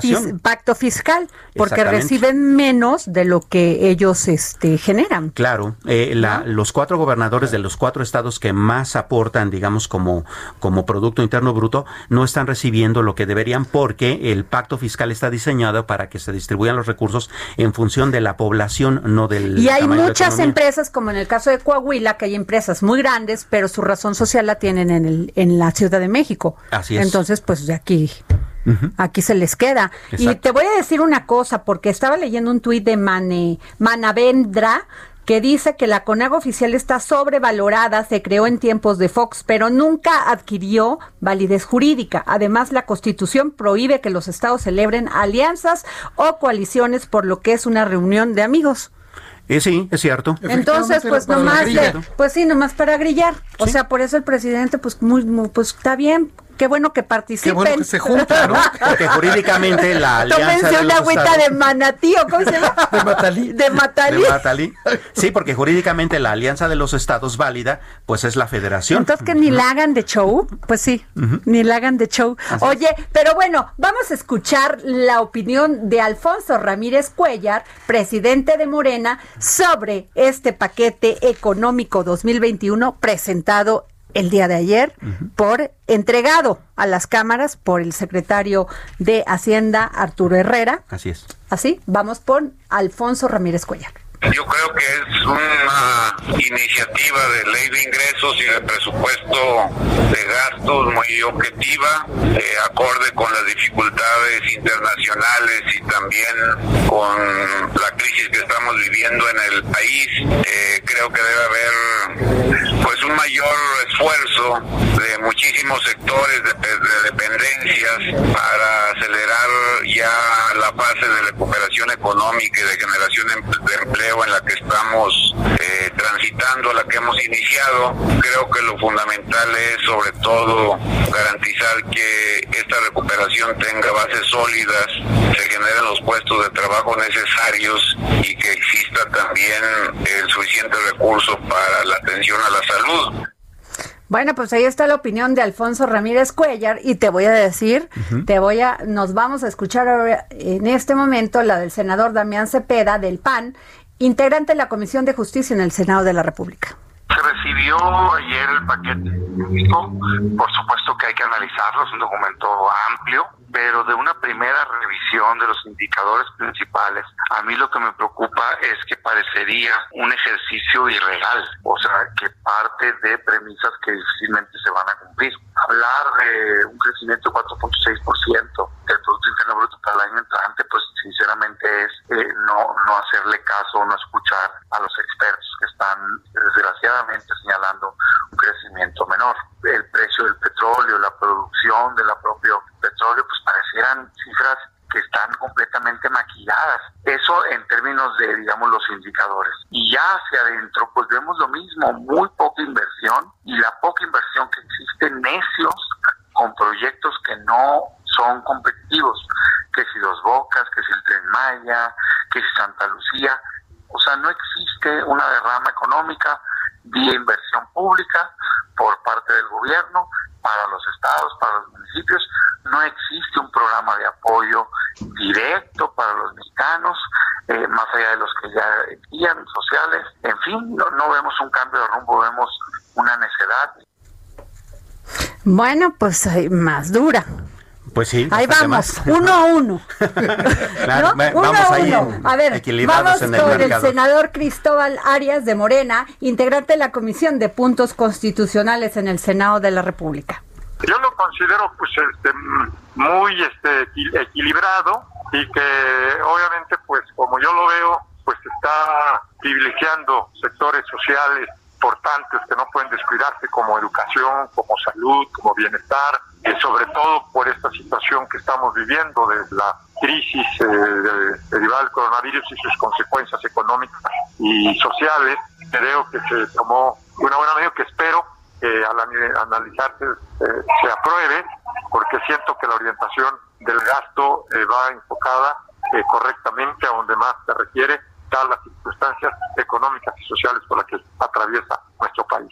[SPEAKER 4] pacto fiscal porque reciben menos de lo que ellos este, generan.
[SPEAKER 5] Claro, eh, los cuatro gobernadores de los cuatro estados que más aportan, digamos, como, como Producto Interno Bruto, no están recibiendo lo que deberían porque el pacto fiscal está diseñado para que se distribuyan los recursos en función de la población, no del...
[SPEAKER 4] Y hay muchas empresas, como en el caso de Coahuila, que hay empresas muy grandes, pero su razón social la tienen en, el, en la Ciudad de México.
[SPEAKER 5] Así es.
[SPEAKER 4] Entonces, pues de aquí Aquí se les queda. Y te voy a decir una cosa, porque estaba leyendo un tuit de Mane, Manavendra, que dice que la CONAGO oficial está sobrevalorada, se creó en tiempos de Fox, pero nunca adquirió validez jurídica. Además, la Constitución prohíbe que los estados celebren alianzas o coaliciones por lo que es una reunión de amigos.
[SPEAKER 5] Eh, sí, es cierto.
[SPEAKER 4] Entonces, pues nomás, pues sí, nomás para grillar. O sea, por eso el presidente, pues muy, pues está bien, qué bueno que participen. Qué bueno
[SPEAKER 6] que se juntan, ¿no? [LAUGHS]
[SPEAKER 5] Porque jurídicamente la alianza
[SPEAKER 4] Tómense una agüita de manatí, ¿o cómo se llama? [LAUGHS]
[SPEAKER 6] De matalí.
[SPEAKER 4] De matalí.
[SPEAKER 5] De matalí. Sí, porque jurídicamente la alianza de los estados válida, pues es la federación.
[SPEAKER 4] Entonces que ni la hagan de show, pues sí, ni la hagan de show. Oye, pero bueno, vamos a escuchar la opinión de Alfonso Ramírez Cuellar, presidente de Morena, sobre este paquete económico 2021 presentado el día de ayer por entregado a las cámaras por el secretario de Hacienda Arturo Herrera.
[SPEAKER 5] Así es.
[SPEAKER 4] Así, vamos por Alfonso Ramírez Cuellar.
[SPEAKER 8] Yo creo que es una iniciativa de ley de ingresos y de presupuesto de gastos muy objetiva, eh, acorde con las dificultades internacionales y también con la crisis que estamos viviendo en el país, eh, creo que debe haber pues un mayor esfuerzo de muchísimos sectores de dependencias para acelerar ya la fase de recuperación económica y de generación de empleo en la que estamos eh, transitando, la que hemos iniciado. Creo que lo fundamental es sobre todo garantizar que esta recuperación tenga bases sólidas, se generen los puestos de trabajo necesarios y que exista también el suficiente recurso para la atención a la salud.
[SPEAKER 4] Bueno, pues ahí está la opinión de Alfonso Ramírez Cuellar y te voy a decir, te voy a, nos vamos a escuchar ahora, en este momento la del senador Damián Cepeda del PAN, integrante de la Comisión de Justicia en el Senado de la República.
[SPEAKER 9] Se recibió ayer el paquete por supuesto que hay que analizarlo, es un documento amplio, pero de una primera revisión de los indicadores principales, a mí lo que me preocupa es que parecería un ejercicio irreal, o sea, que parte de premisas que difícilmente se van a cumplir. Hablar de un crecimiento de 4.6% del Producto Interno Bruto para el año entrante, pues sinceramente es eh, no, no hacerle caso, no escuchar a los expertos que están desgraciadamente señalando un crecimiento menor. El precio del petróleo, la producción del propio petróleo, pues parecieran cifras que están completamente maquilladas. Eso en términos de, digamos, los indicadores. Y ya hacia adentro, pues vemos lo mismo, muy poca inversión y la poca inversión que existe, necios con proyectos que no son competitivos, que si Dos Bocas, que si el Tren Maya, que si Santa Lucía, o sea, no existe una derrama económica vía inversión pública por parte del gobierno para los estados, para los municipios. No existe un programa de apoyo directo para los mexicanos, eh, más allá de los que ya existían, sociales. En fin, no, no vemos un cambio de rumbo, vemos una necedad.
[SPEAKER 4] Bueno, pues más dura.
[SPEAKER 5] Pues sí.
[SPEAKER 4] Ahí vamos, uno a uno. [LAUGHS]
[SPEAKER 5] claro,
[SPEAKER 4] ¿No?
[SPEAKER 5] vamos
[SPEAKER 4] a uno. A ver, vamos
[SPEAKER 5] en el
[SPEAKER 4] con el senador Cristóbal Arias de Morena, integrante de la Comisión de Puntos Constitucionales en el Senado de la República.
[SPEAKER 10] Yo lo considero pues este, muy este, equi- equilibrado y que obviamente pues como yo lo veo pues está privilegiando sectores sociales importantes que no pueden descuidarse como educación, como salud, como bienestar, y sobre todo por esta situación que estamos viviendo de la crisis eh, de- derivada del coronavirus y sus consecuencias económicas y sociales. Creo que se tomó una buena medida que espero que al analizarse eh, se apruebe, porque siento que la orientación del gasto eh, va enfocada eh, correctamente a donde más se requiere, dadas las circunstancias económicas y sociales por las que atraviesa nuestro país.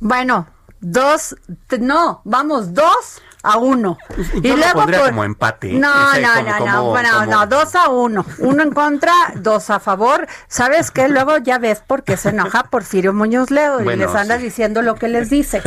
[SPEAKER 4] Bueno, dos, no, vamos dos a uno.
[SPEAKER 5] Yo lo pondría como empate.
[SPEAKER 4] No, no,
[SPEAKER 5] como-
[SPEAKER 4] no,
[SPEAKER 5] como-
[SPEAKER 4] no, bueno,
[SPEAKER 5] como-
[SPEAKER 4] no, dos a uno. Uno en contra, dos a favor. ¿Sabes qué? Luego ya ves por qué se enoja Porfirio Muñoz Ledo y les anda
[SPEAKER 5] sí.
[SPEAKER 4] diciendo lo que les dice.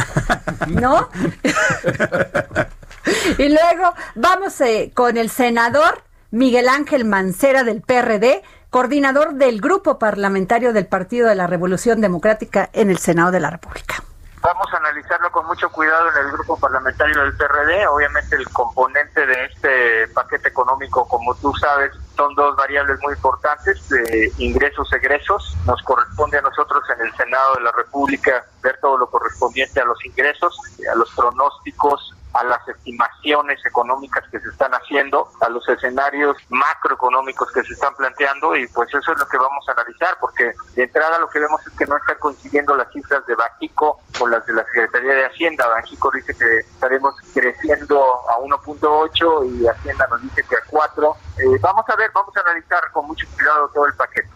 [SPEAKER 4] ¿No? [LAUGHS] y luego vamos eh, con el senador Miguel Ángel Mancera del PRD, coordinador del grupo parlamentario del Partido de la Revolución Democrática en el Senado de la República.
[SPEAKER 11] Vamos a analizarlo con mucho cuidado en el grupo parlamentario del PRD. Obviamente el componente de este paquete económico, como tú sabes, son dos variables muy importantes, de ingresos egresos. Nos corresponde a nosotros en el Senado de la República ver todo lo correspondiente a los ingresos, a los pronósticos, a las estimaciones económicas que se están haciendo, a los escenarios macroeconómicos que se están planteando y pues eso es lo que vamos a analizar porque de entrada lo que vemos es que no están coincidiendo las cifras de Bajico con las de la Secretaría de Hacienda. Bajico dice que estaremos creciendo a 1.8 y Hacienda nos dice que a 4. Eh, vamos a ver, vamos a analizar con mucho cuidado todo el paquete.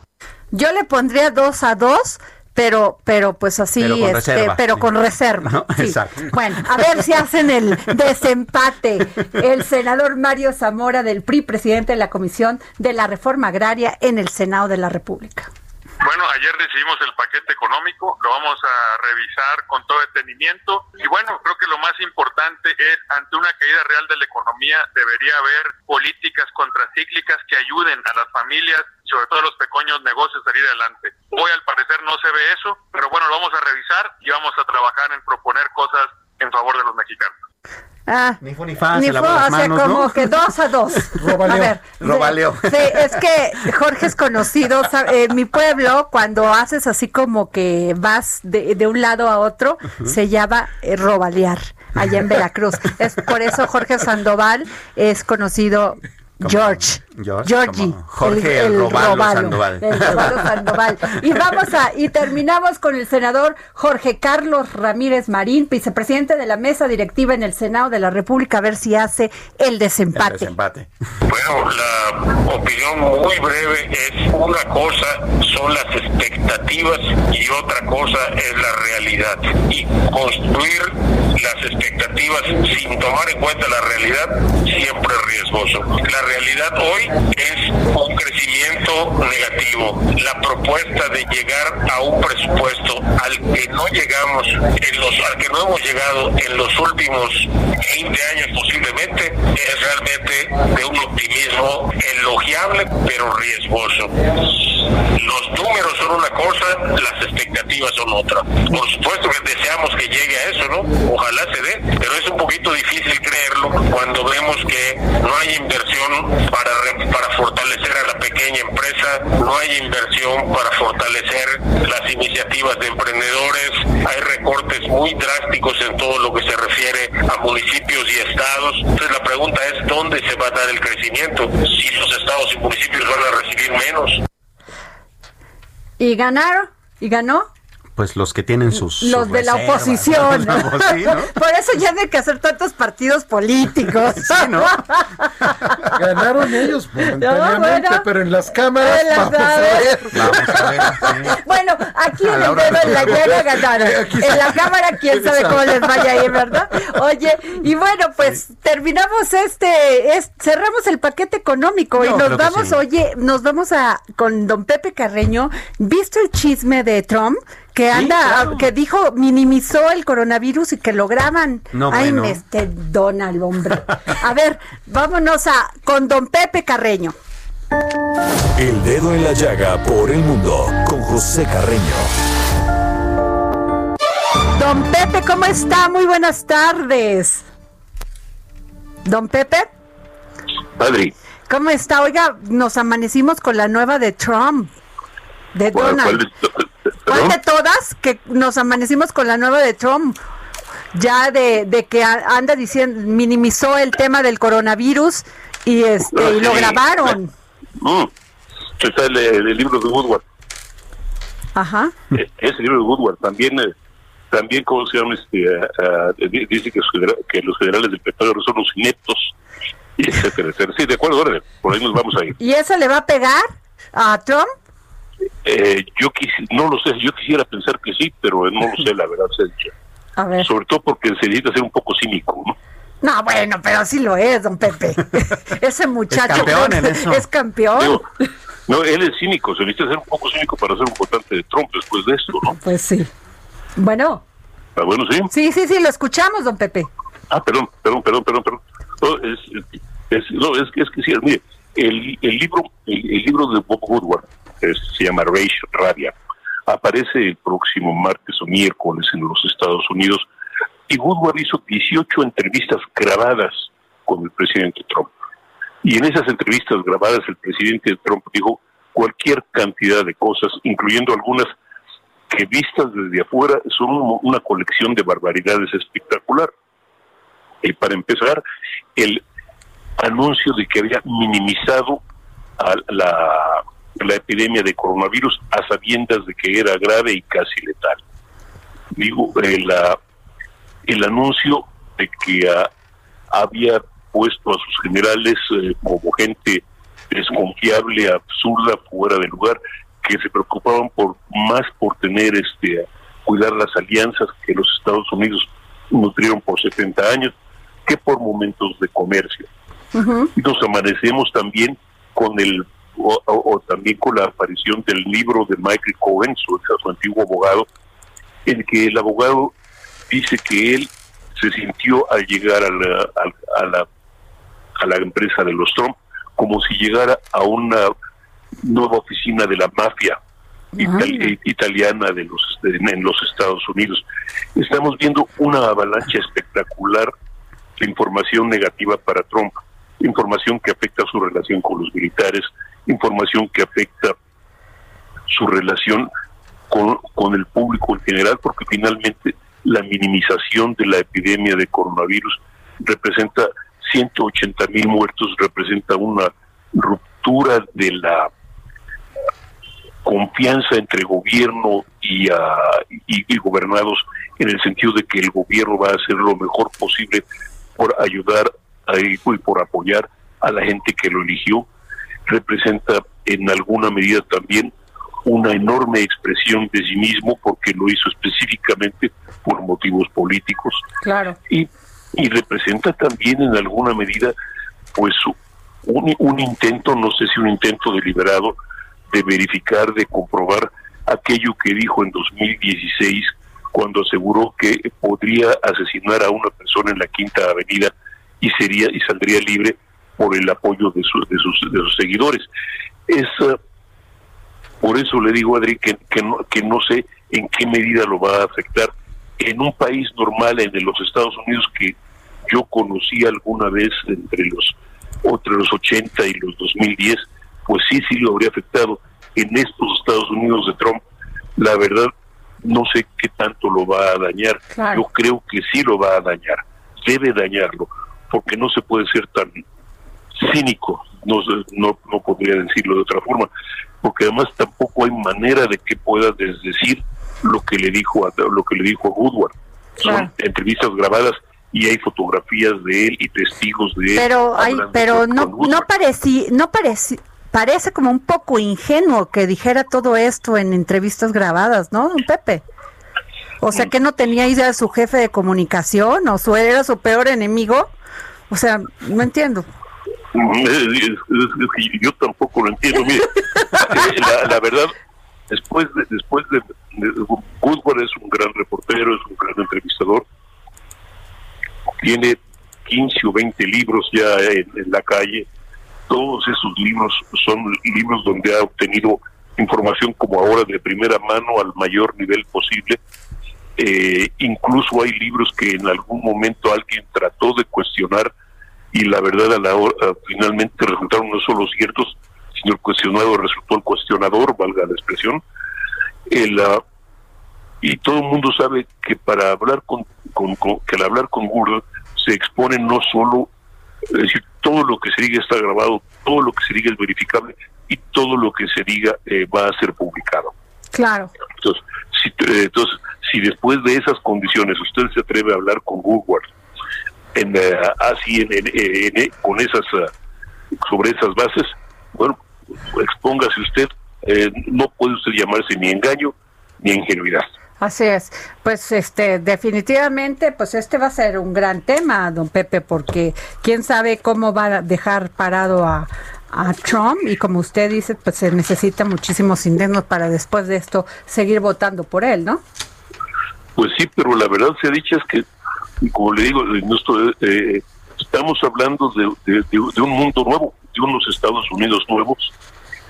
[SPEAKER 4] Yo le pondría dos a dos, pero, pero pues así,
[SPEAKER 5] Pero con
[SPEAKER 4] este,
[SPEAKER 5] reserva,
[SPEAKER 4] pero
[SPEAKER 5] sí.
[SPEAKER 4] con reserva.
[SPEAKER 5] No,
[SPEAKER 4] sí.
[SPEAKER 5] exacto.
[SPEAKER 4] Bueno, a ver si hacen el desempate. El senador Mario Zamora del PRI, presidente de la Comisión de la Reforma Agraria en el Senado de la República.
[SPEAKER 10] Bueno, ayer decidimos el paquete económico, lo vamos a revisar con todo detenimiento y bueno, creo que lo más importante es, ante una caída real de la economía, debería haber políticas contracíclicas que ayuden a las familias, sobre todo a los pequeños negocios, a salir adelante. Hoy al parecer no se ve eso, pero bueno, lo vamos a revisar y vamos a trabajar en proponer cosas en favor de los mexicanos.
[SPEAKER 4] Ah,
[SPEAKER 5] Ni fu ni fa,
[SPEAKER 4] ni
[SPEAKER 5] se lavó las
[SPEAKER 4] o sea,
[SPEAKER 5] manos,
[SPEAKER 4] como
[SPEAKER 5] ¿no?
[SPEAKER 4] que dos a dos. [LAUGHS]
[SPEAKER 6] Robaleo.
[SPEAKER 4] A ver,
[SPEAKER 5] Robaleo.
[SPEAKER 4] Sí, es que Jorge es conocido. sabe, En mi pueblo, cuando haces así como que vas de, de un lado a otro, se llama eh, robalear, allá en Veracruz. Es por eso Jorge Sandoval es conocido. George,
[SPEAKER 5] George,
[SPEAKER 4] Georgie,
[SPEAKER 5] como Jorge el Robalo Sandoval.
[SPEAKER 4] el Robalo [LAUGHS] Sandoval. Y vamos a, y terminamos con el senador Jorge Carlos Ramírez Marín, vicepresidente de la mesa directiva en el Senado de la República, a ver si hace el desempate.
[SPEAKER 5] El desempate.
[SPEAKER 12] Bueno, la opinión muy breve es una cosa son las expectativas y otra cosa es la realidad. Y construir las expectativas sin tomar en cuenta la realidad siempre es riesgoso. La realidad hoy es un crecimiento negativo. La propuesta de llegar a un presupuesto al que no llegamos en los al que no hemos llegado en los últimos 20 años posiblemente es realmente de un optimismo elogiable pero riesgoso. Los números son una cosa, las expectativas son otra. Por supuesto que deseamos que llegue a eso, ¿no? Ojalá se dé, pero es un poquito difícil creerlo cuando vemos que no hay inversión para, re- para fortalecer a la pequeña empresa, no hay inversión para fortalecer las iniciativas de emprendedores, hay recortes muy drásticos en todo lo que se refiere a municipios y estados. Entonces la pregunta es, ¿dónde se va a dar el crecimiento? Si los estados y municipios van a recibir menos.
[SPEAKER 4] ¿Y ganaron? ¿Y ganó?
[SPEAKER 5] Pues los que tienen sus.
[SPEAKER 4] Los
[SPEAKER 5] sus
[SPEAKER 4] de la oposición.
[SPEAKER 5] ¿no? Pues sí, ¿no?
[SPEAKER 4] Por eso ya no hay que hacer tantos partidos políticos. [LAUGHS]
[SPEAKER 5] ¿no? [LAUGHS]
[SPEAKER 6] Ganaron ellos momentáneamente,
[SPEAKER 4] bueno.
[SPEAKER 6] pero en las cámaras
[SPEAKER 4] En las
[SPEAKER 6] vamos a
[SPEAKER 4] cámaras.
[SPEAKER 6] ver.
[SPEAKER 5] Vamos a ver. sí.
[SPEAKER 4] Bueno, aquí
[SPEAKER 5] A
[SPEAKER 4] en
[SPEAKER 5] la
[SPEAKER 4] el dedo
[SPEAKER 5] de
[SPEAKER 4] en la llaga ganaron. En la cámara, quién sabe cómo les vaya a ir, ¿verdad? Oye, y bueno, pues terminamos este, es, cerramos el paquete económico y nos vamos,
[SPEAKER 5] sí.
[SPEAKER 4] oye, nos vamos a con don Pepe Carreño. ¿Visto el chisme de Trump? Que anda,
[SPEAKER 5] claro.
[SPEAKER 4] que dijo, minimizó el coronavirus y que lo graban.
[SPEAKER 5] No,
[SPEAKER 4] Ay,
[SPEAKER 5] bueno.
[SPEAKER 4] este Donald, hombre. A ver, vámonos a con don Pepe Carreño.
[SPEAKER 2] El dedo en la llaga por el mundo con José Carreño.
[SPEAKER 4] Don Pepe, ¿cómo está? Muy buenas tardes. Don Pepe,
[SPEAKER 12] Padre,
[SPEAKER 4] ¿cómo está? Oiga, nos amanecimos con la nueva de Trump, de Donald. ¿Cuál de todas? Que nos amanecimos con la nueva de Trump. Ya de, de que anda diciendo, minimizó el tema del coronavirus y este y lo
[SPEAKER 12] Sí.
[SPEAKER 4] grabaron.
[SPEAKER 12] Mm. Está el, el libro de Woodward.
[SPEAKER 4] Ajá.
[SPEAKER 12] Eh, Ese libro de Woodward también, eh, también ¿cómo se llama? Este, di- dice que, los genera- que los generales del petróleo son los ineptos, etcétera, etcétera. Sí, de acuerdo, órale, por ahí nos vamos a ir.
[SPEAKER 4] ¿Y eso le va a pegar a Trump?
[SPEAKER 12] Eh, yo quisi- no lo sé, yo quisiera pensar que sí, pero no lo sé, la verdad dicha.
[SPEAKER 4] A ver.
[SPEAKER 12] Sobre todo porque se necesita ser un poco cínico, ¿no?
[SPEAKER 4] No, bueno, pero sí lo es, don Pepe. [LAUGHS] Ese muchacho
[SPEAKER 5] campeón en eso.
[SPEAKER 4] es campeón.
[SPEAKER 12] Digo, no, él es cínico, se necesita ser un poco cínico para ser un votante de Trump después de esto, ¿no?
[SPEAKER 4] Pues sí. Bueno,
[SPEAKER 12] Ah, bueno, sí.
[SPEAKER 4] sí, sí, sí, lo escuchamos, don Pepe.
[SPEAKER 12] Ah, perdón, perdón, perdón, perdón, perdón. No, es, es, no, es, que- es que sí, mire, el, el libro el, el libro de Bob Woodward es- se llama Rage, Rabia. Aparece el próximo martes o miércoles en los Estados Unidos y Woodward hizo 18 entrevistas grabadas con el presidente Trump. Y en esas entrevistas grabadas el presidente Trump dijo cualquier cantidad de cosas, incluyendo algunas que vistas desde afuera son un- una colección de barbaridades espectacular. Y para empezar, el anuncio de que había minimizado a la, la epidemia de coronavirus a sabiendas de que era grave y casi letal. Digo, el, la- el anuncio de que ah, había puesto a sus generales eh, como gente desconfiable, absurda, fuera de lugar, que se preocupaban por más por tener este cuidar las alianzas que los Estados Unidos nutrieron por 70 años que por momentos de comercio. Y nos amanecemos también con el o, o- o también con la aparición del libro de Michael Cohen, su, su antiguo abogado, en que el abogado dice que él se sintió al llegar a la, a, a la, a la empresa de los Trump como si llegara a una nueva oficina de la mafia itali- italiana de los de- en los Estados Unidos. Estamos viendo una avalancha espectacular información negativa para Trump, información que afecta su relación con los militares, información que afecta su relación con, con el público en general, porque finalmente la minimización de la epidemia de coronavirus representa 180 mil muertos, representa una ruptura de la confianza entre gobierno y, ah, y, gobernados en el sentido de que el gobierno va a hacer lo mejor posible por ayudar a, y por apoyar a la gente que lo eligió, representa en alguna medida también una enorme expresión de sí mismo porque lo hizo específicamente por motivos políticos.
[SPEAKER 4] Claro.
[SPEAKER 12] Y, y representa también en alguna medida pues un, un intento, no sé si un intento deliberado, de verificar, de comprobar aquello que dijo en 2016 cuando aseguró que podría asesinar a una persona en la Quinta Avenida y sería y saldría libre por el apoyo de sus de sus, de sus seguidores. Es por eso le digo a Adri que, que, no, que no sé en qué medida lo va a afectar en un país normal en los Estados Unidos que yo conocí alguna vez entre los entre los 80 y los 2010 pues sí, sí lo habría afectado. En estos Estados Unidos de Trump, la verdad, no sé qué tanto lo va a dañar. Yo creo que sí lo va a dañar, debe dañarlo, porque no se puede ser tan cínico, no, no, no podría decirlo de otra forma, porque además tampoco hay manera de que pueda desdecir lo que le dijo a, lo que le dijo a Woodward. Son entrevistas grabadas y hay fotografías de él y testigos de él.
[SPEAKER 4] Pero hay, pero no no parecí, no parecí, parece como un poco ingenuo que dijera todo esto en entrevistas grabadas, ¿no, don Pepe? O sea, que no tenía idea de su jefe de comunicación o su era su peor enemigo. O sea, no entiendo. [LAUGHS]
[SPEAKER 12] yo tampoco lo entiendo. Mire, la, verdad, después de, después de, Woodward es un gran reportero, es un gran entrevistador. Tiene 15 o 20 libros ya en la calle todos esos libros son libros donde ha obtenido información como ahora de primera mano al mayor nivel posible. Eh, incluso hay libros que en algún momento alguien trató de cuestionar y la verdad a la hora, finalmente resultaron no solo ciertos, sino el cuestionado resultó el cuestionador, valga la expresión. El, ah, y todo el mundo sabe que para hablar con, con, que al hablar con Google se expone no solo es decir, todo lo que se diga está grabado, todo lo que se diga es verificable y todo lo que se diga eh, va a ser publicado.
[SPEAKER 4] Claro.
[SPEAKER 12] Entonces si, eh, entonces, si después de esas condiciones usted se atreve a hablar con Google en, eh, así en, con esas sobre esas bases, bueno, expóngase usted, no puede usted llamarse ni engaño ni ingenuidad.
[SPEAKER 4] Así es. Pues este definitivamente pues este va a ser un gran tema, don Pepe, porque quién sabe cómo va a dejar parado a, Trump y como usted dice, pues se necesita muchísimos intentos para después de esto seguir votando por él, ¿no?
[SPEAKER 12] Pues sí, pero la verdad se ha dicho es que, como le digo, eh, estamos hablando de, de un mundo nuevo, de unos Estados Unidos nuevos,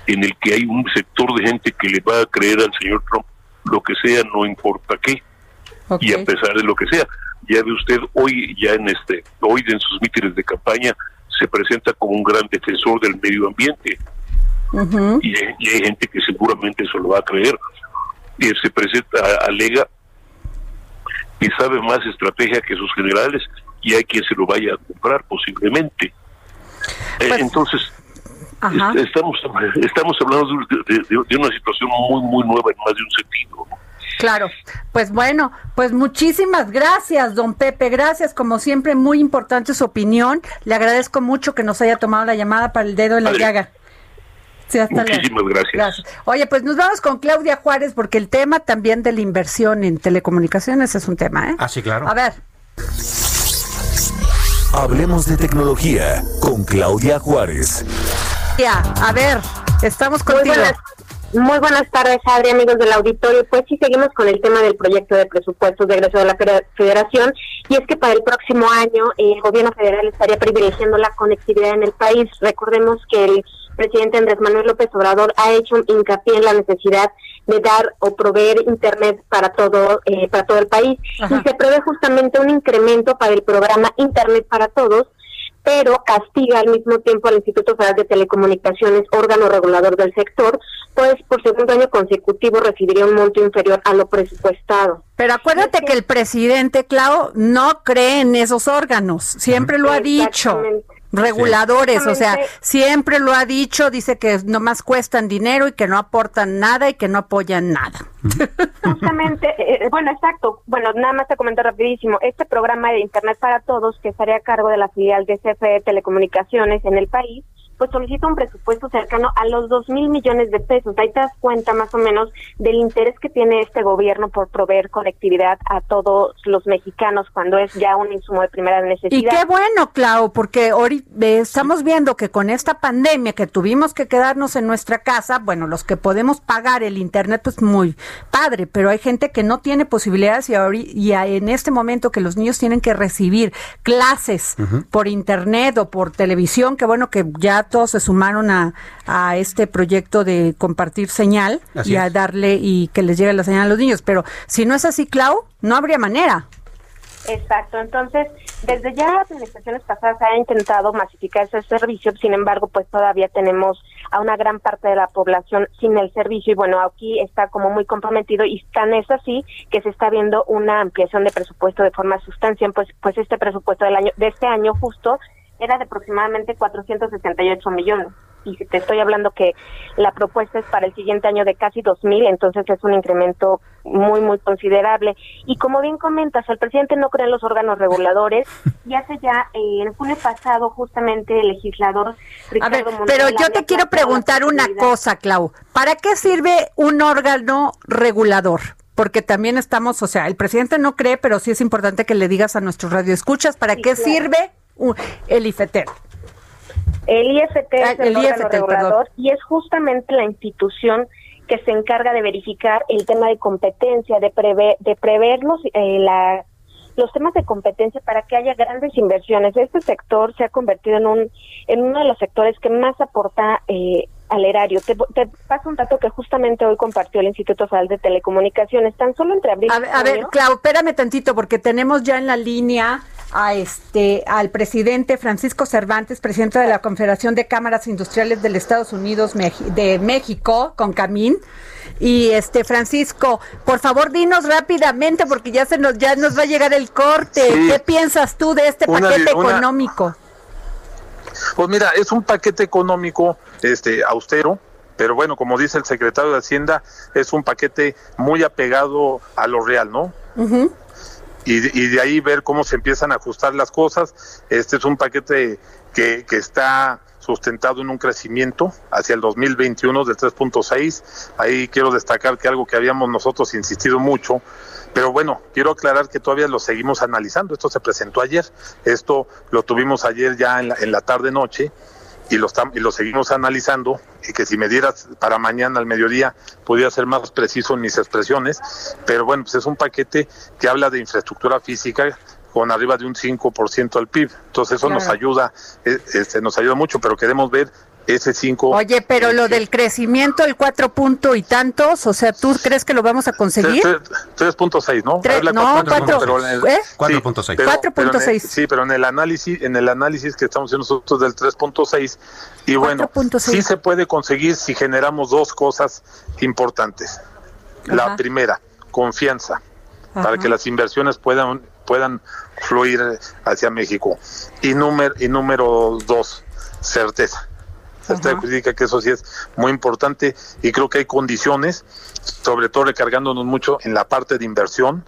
[SPEAKER 12] en el que hay un sector de gente que le va a creer al señor Trump lo que sea, no importa qué. Y a pesar de lo que sea, ya ve usted hoy, ya en este, hoy en sus mítines de campaña, se presenta como un gran defensor del medio ambiente. y, hay gente que seguramente eso lo va a creer. Y se presenta, alega que sabe más estrategia que sus generales y hay quien se lo vaya a comprar posiblemente. Eh, pues, entonces, estamos estamos hablando de, una situación muy muy nueva en más de un sentido
[SPEAKER 4] Claro, pues bueno, pues muchísimas gracias, don Pepe, gracias, como siempre, muy importante su opinión. Le agradezco mucho que nos haya tomado la llamada para el dedo en la llaga.
[SPEAKER 12] Muchísimas gracias.
[SPEAKER 4] Oye, pues nos vamos con Claudia Juárez porque el tema también de la inversión en telecomunicaciones es un tema, ¿eh?
[SPEAKER 5] Ah, sí, claro.
[SPEAKER 4] A ver.
[SPEAKER 2] Hablemos de tecnología con Claudia Juárez.
[SPEAKER 4] A ver, estamos contigo.
[SPEAKER 13] Muy buenas tardes, Adri, amigos del auditorio. Pues sí, seguimos con el tema del proyecto de presupuestos de egreso de la Federación. Y es que para el próximo año el gobierno federal estaría privilegiando la conectividad en el país. Recordemos que el presidente Andrés Manuel López Obrador ha hecho hincapié en la necesidad de dar o proveer internet para todo eh, para todo el país. Y se prevé justamente un incremento para el programa Internet para todos pero castiga al mismo tiempo al Instituto Federal de Telecomunicaciones, órgano regulador del sector, pues por segundo año consecutivo recibiría un monto inferior a lo presupuestado.
[SPEAKER 4] Pero acuérdate que el presidente, Clau, no cree en esos órganos, siempre lo ha dicho reguladores, o sea, siempre lo ha dicho, dice que nomás cuestan dinero y que no aportan nada y que no apoyan nada.
[SPEAKER 13] Justamente, eh, bueno, exacto. Bueno, nada más te comento rapidísimo. Este programa de Internet para Todos, que estaría a cargo de la filial de CFE Telecomunicaciones en el país, pues solicita un presupuesto cercano a los dos mil millones de pesos. Ahí te das cuenta más o menos del interés que tiene este gobierno por proveer conectividad a todos los mexicanos cuando es ya un insumo de primera necesidad.
[SPEAKER 4] Y qué bueno, Clau, porque ahorita estamos viendo que con esta pandemia que tuvimos que quedarnos en nuestra casa, bueno, los que podemos pagar el internet, pues muy padre, pero hay gente que no tiene posibilidades y, y en este momento que los niños tienen que recibir clases por internet o por televisión, que bueno que ya todos se sumaron a, a este proyecto de compartir señal y a darle y que les llegue la señal a los niños. Pero si no es así, Clau, no habría manera.
[SPEAKER 13] Exacto, entonces desde ya administraciones pasadas ha intentado masificar ese servicio, sin embargo, pues todavía tenemos a una gran parte de la población sin el servicio y bueno, aquí está como muy comprometido y tan es así que se está viendo una ampliación de presupuesto de forma sustancial, pues pues este presupuesto del año de este año justo era de aproximadamente 468 millones. Y te estoy hablando que la propuesta es para el siguiente año de casi 2.000, entonces es un incremento muy, muy considerable. Y como bien comentas, el presidente no cree en los órganos reguladores [LAUGHS] y hace ya, eh, el junio pasado, justamente el legislador
[SPEAKER 4] Ricardo A ver, pero yo te quiero preguntar una cosa, Clau. ¿Para qué sirve un órgano regulador? porque también estamos, o sea, el presidente no cree, pero sí es importante que le digas a nuestros radioescuchas para qué sirve el IFETER.
[SPEAKER 13] El IFT es ah, el, órgano regulador y es justamente la institución que se encarga de verificar el tema de competencia, de prever, de prever los, eh, la, los temas de competencia para que haya grandes inversiones. Este sector se ha convertido en un en uno de los sectores que más aporta eh, al erario. Te, paso un dato que justamente hoy compartió el Instituto Federal de Telecomunicaciones. Tan solo entre abril.
[SPEAKER 4] A, a ver, Clau, espérame tantito porque tenemos ya en la línea a este al presidente Francisco Cervantes, presidente de la Confederación de Cámaras Industriales del Estados Unidos de México, con Camín. Y este Francisco, por favor dinos rápidamente porque ya se nos ya nos va a llegar el corte. ¿Qué piensas tú de este paquete económico?
[SPEAKER 14] Pues mira, es un paquete económico este austero, pero bueno, como dice el secretario de Hacienda, es un paquete muy apegado a lo real, ¿no? Y, de ahí ver cómo se empiezan a ajustar las cosas. Este es un paquete que, que está sustentado en un crecimiento hacia el 2021 del 3.6. Ahí quiero destacar que algo que habíamos nosotros insistido mucho, pero bueno, quiero aclarar que todavía lo seguimos analizando. Esto se presentó ayer, esto lo tuvimos ayer ya en la, en la tarde-noche y lo, y lo seguimos analizando y que si me dieras para mañana al mediodía podría ser más preciso en mis expresiones, pero bueno, pues es un paquete que habla de infraestructura física con arriba de un 5% al PIB. Entonces eso nos ayuda, eh, este, nos ayuda mucho, pero queremos ver ese 5.
[SPEAKER 4] Oye, pero lo del crecimiento, el 4 punto y tantos, o sea, ¿tú crees que lo vamos a conseguir?
[SPEAKER 14] 3.6, ¿no?
[SPEAKER 4] no,
[SPEAKER 14] 4.6. 4.6. Sí, pero en el análisis, en el análisis que estamos haciendo nosotros del 3.6 y bueno, sí se puede conseguir si generamos dos cosas importantes. La primera, confianza, para que las inversiones puedan puedan fluir hacia México. Y número y número dos, certeza esta jurídica, que eso sí es muy importante y creo que hay condiciones, sobre todo recargándonos mucho en la parte de inversión,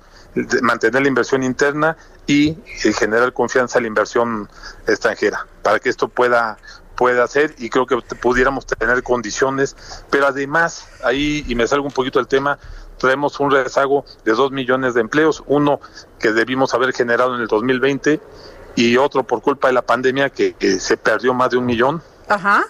[SPEAKER 14] mantener la inversión interna y, generar confianza en la inversión extranjera, para que esto pueda pueda hacer y creo que pudiéramos tener condiciones, pero además ahí, y me salgo un poquito del tema, traemos un rezago de dos millones de empleos, uno que debimos haber generado en el 2020 y otro por culpa de la pandemia que, se perdió más de un millón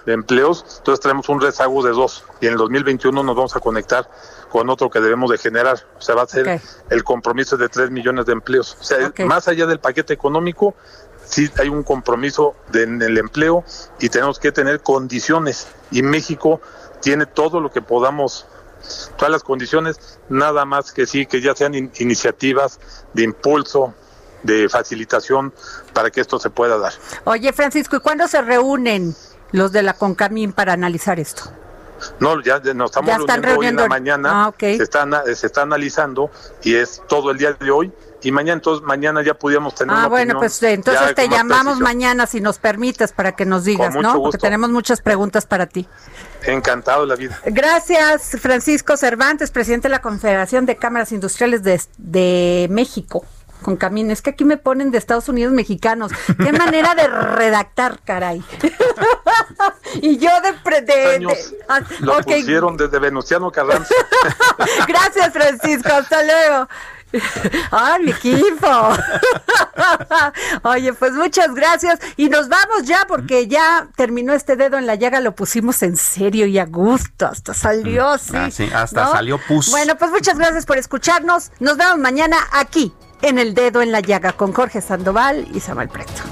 [SPEAKER 14] de empleos, entonces tenemos un rezago de dos y en el 2021 nos vamos a conectar con otro que debemos de generar, o sea, va a ser el compromiso de 3 millones de empleos. O sea, más allá del paquete económico, sí hay un compromiso de, en el empleo y tenemos que tener condiciones y México tiene todo lo que podamos todas las condiciones, nada más que sí, que ya sean iniciativas de impulso, de facilitación para que esto se pueda dar.
[SPEAKER 4] Oye, Francisco, ¿y cuándo se reúnen los de la CONCAMIN para analizar esto?
[SPEAKER 14] No, ya nos estamos reuniendo, hoy en la mañana, ah, se, está, se está analizando y es todo el día de hoy. Y mañana entonces mañana ya pudiéramos tener
[SPEAKER 4] ah bueno pues entonces te llamamos mañana si nos permites para que nos digas no porque tenemos muchas preguntas para ti.
[SPEAKER 14] Encantado la vida.
[SPEAKER 4] Gracias Francisco Cervantes presidente de la Confederación de Cámaras Industriales de, de México con camino. Es que aquí me ponen de Estados Unidos mexicanos. Qué [LAUGHS] manera de redactar, caray. [LAUGHS] y yo de... de,
[SPEAKER 14] ah, lo pusieron desde Venustiano Carranza. [LAUGHS]
[SPEAKER 4] Gracias, Francisco. Hasta luego. ¡Ay, mi equipo! Oye, pues muchas gracias. Y nos vamos ya porque ya terminó este dedo en la llaga, lo pusimos en serio y a gusto. Hasta salió, sí. Ah,
[SPEAKER 5] sí hasta salió pus.
[SPEAKER 4] Bueno, pues muchas gracias por escucharnos. Nos vemos mañana aquí en el dedo en la llaga con Jorge Sandoval y Samuel Preto.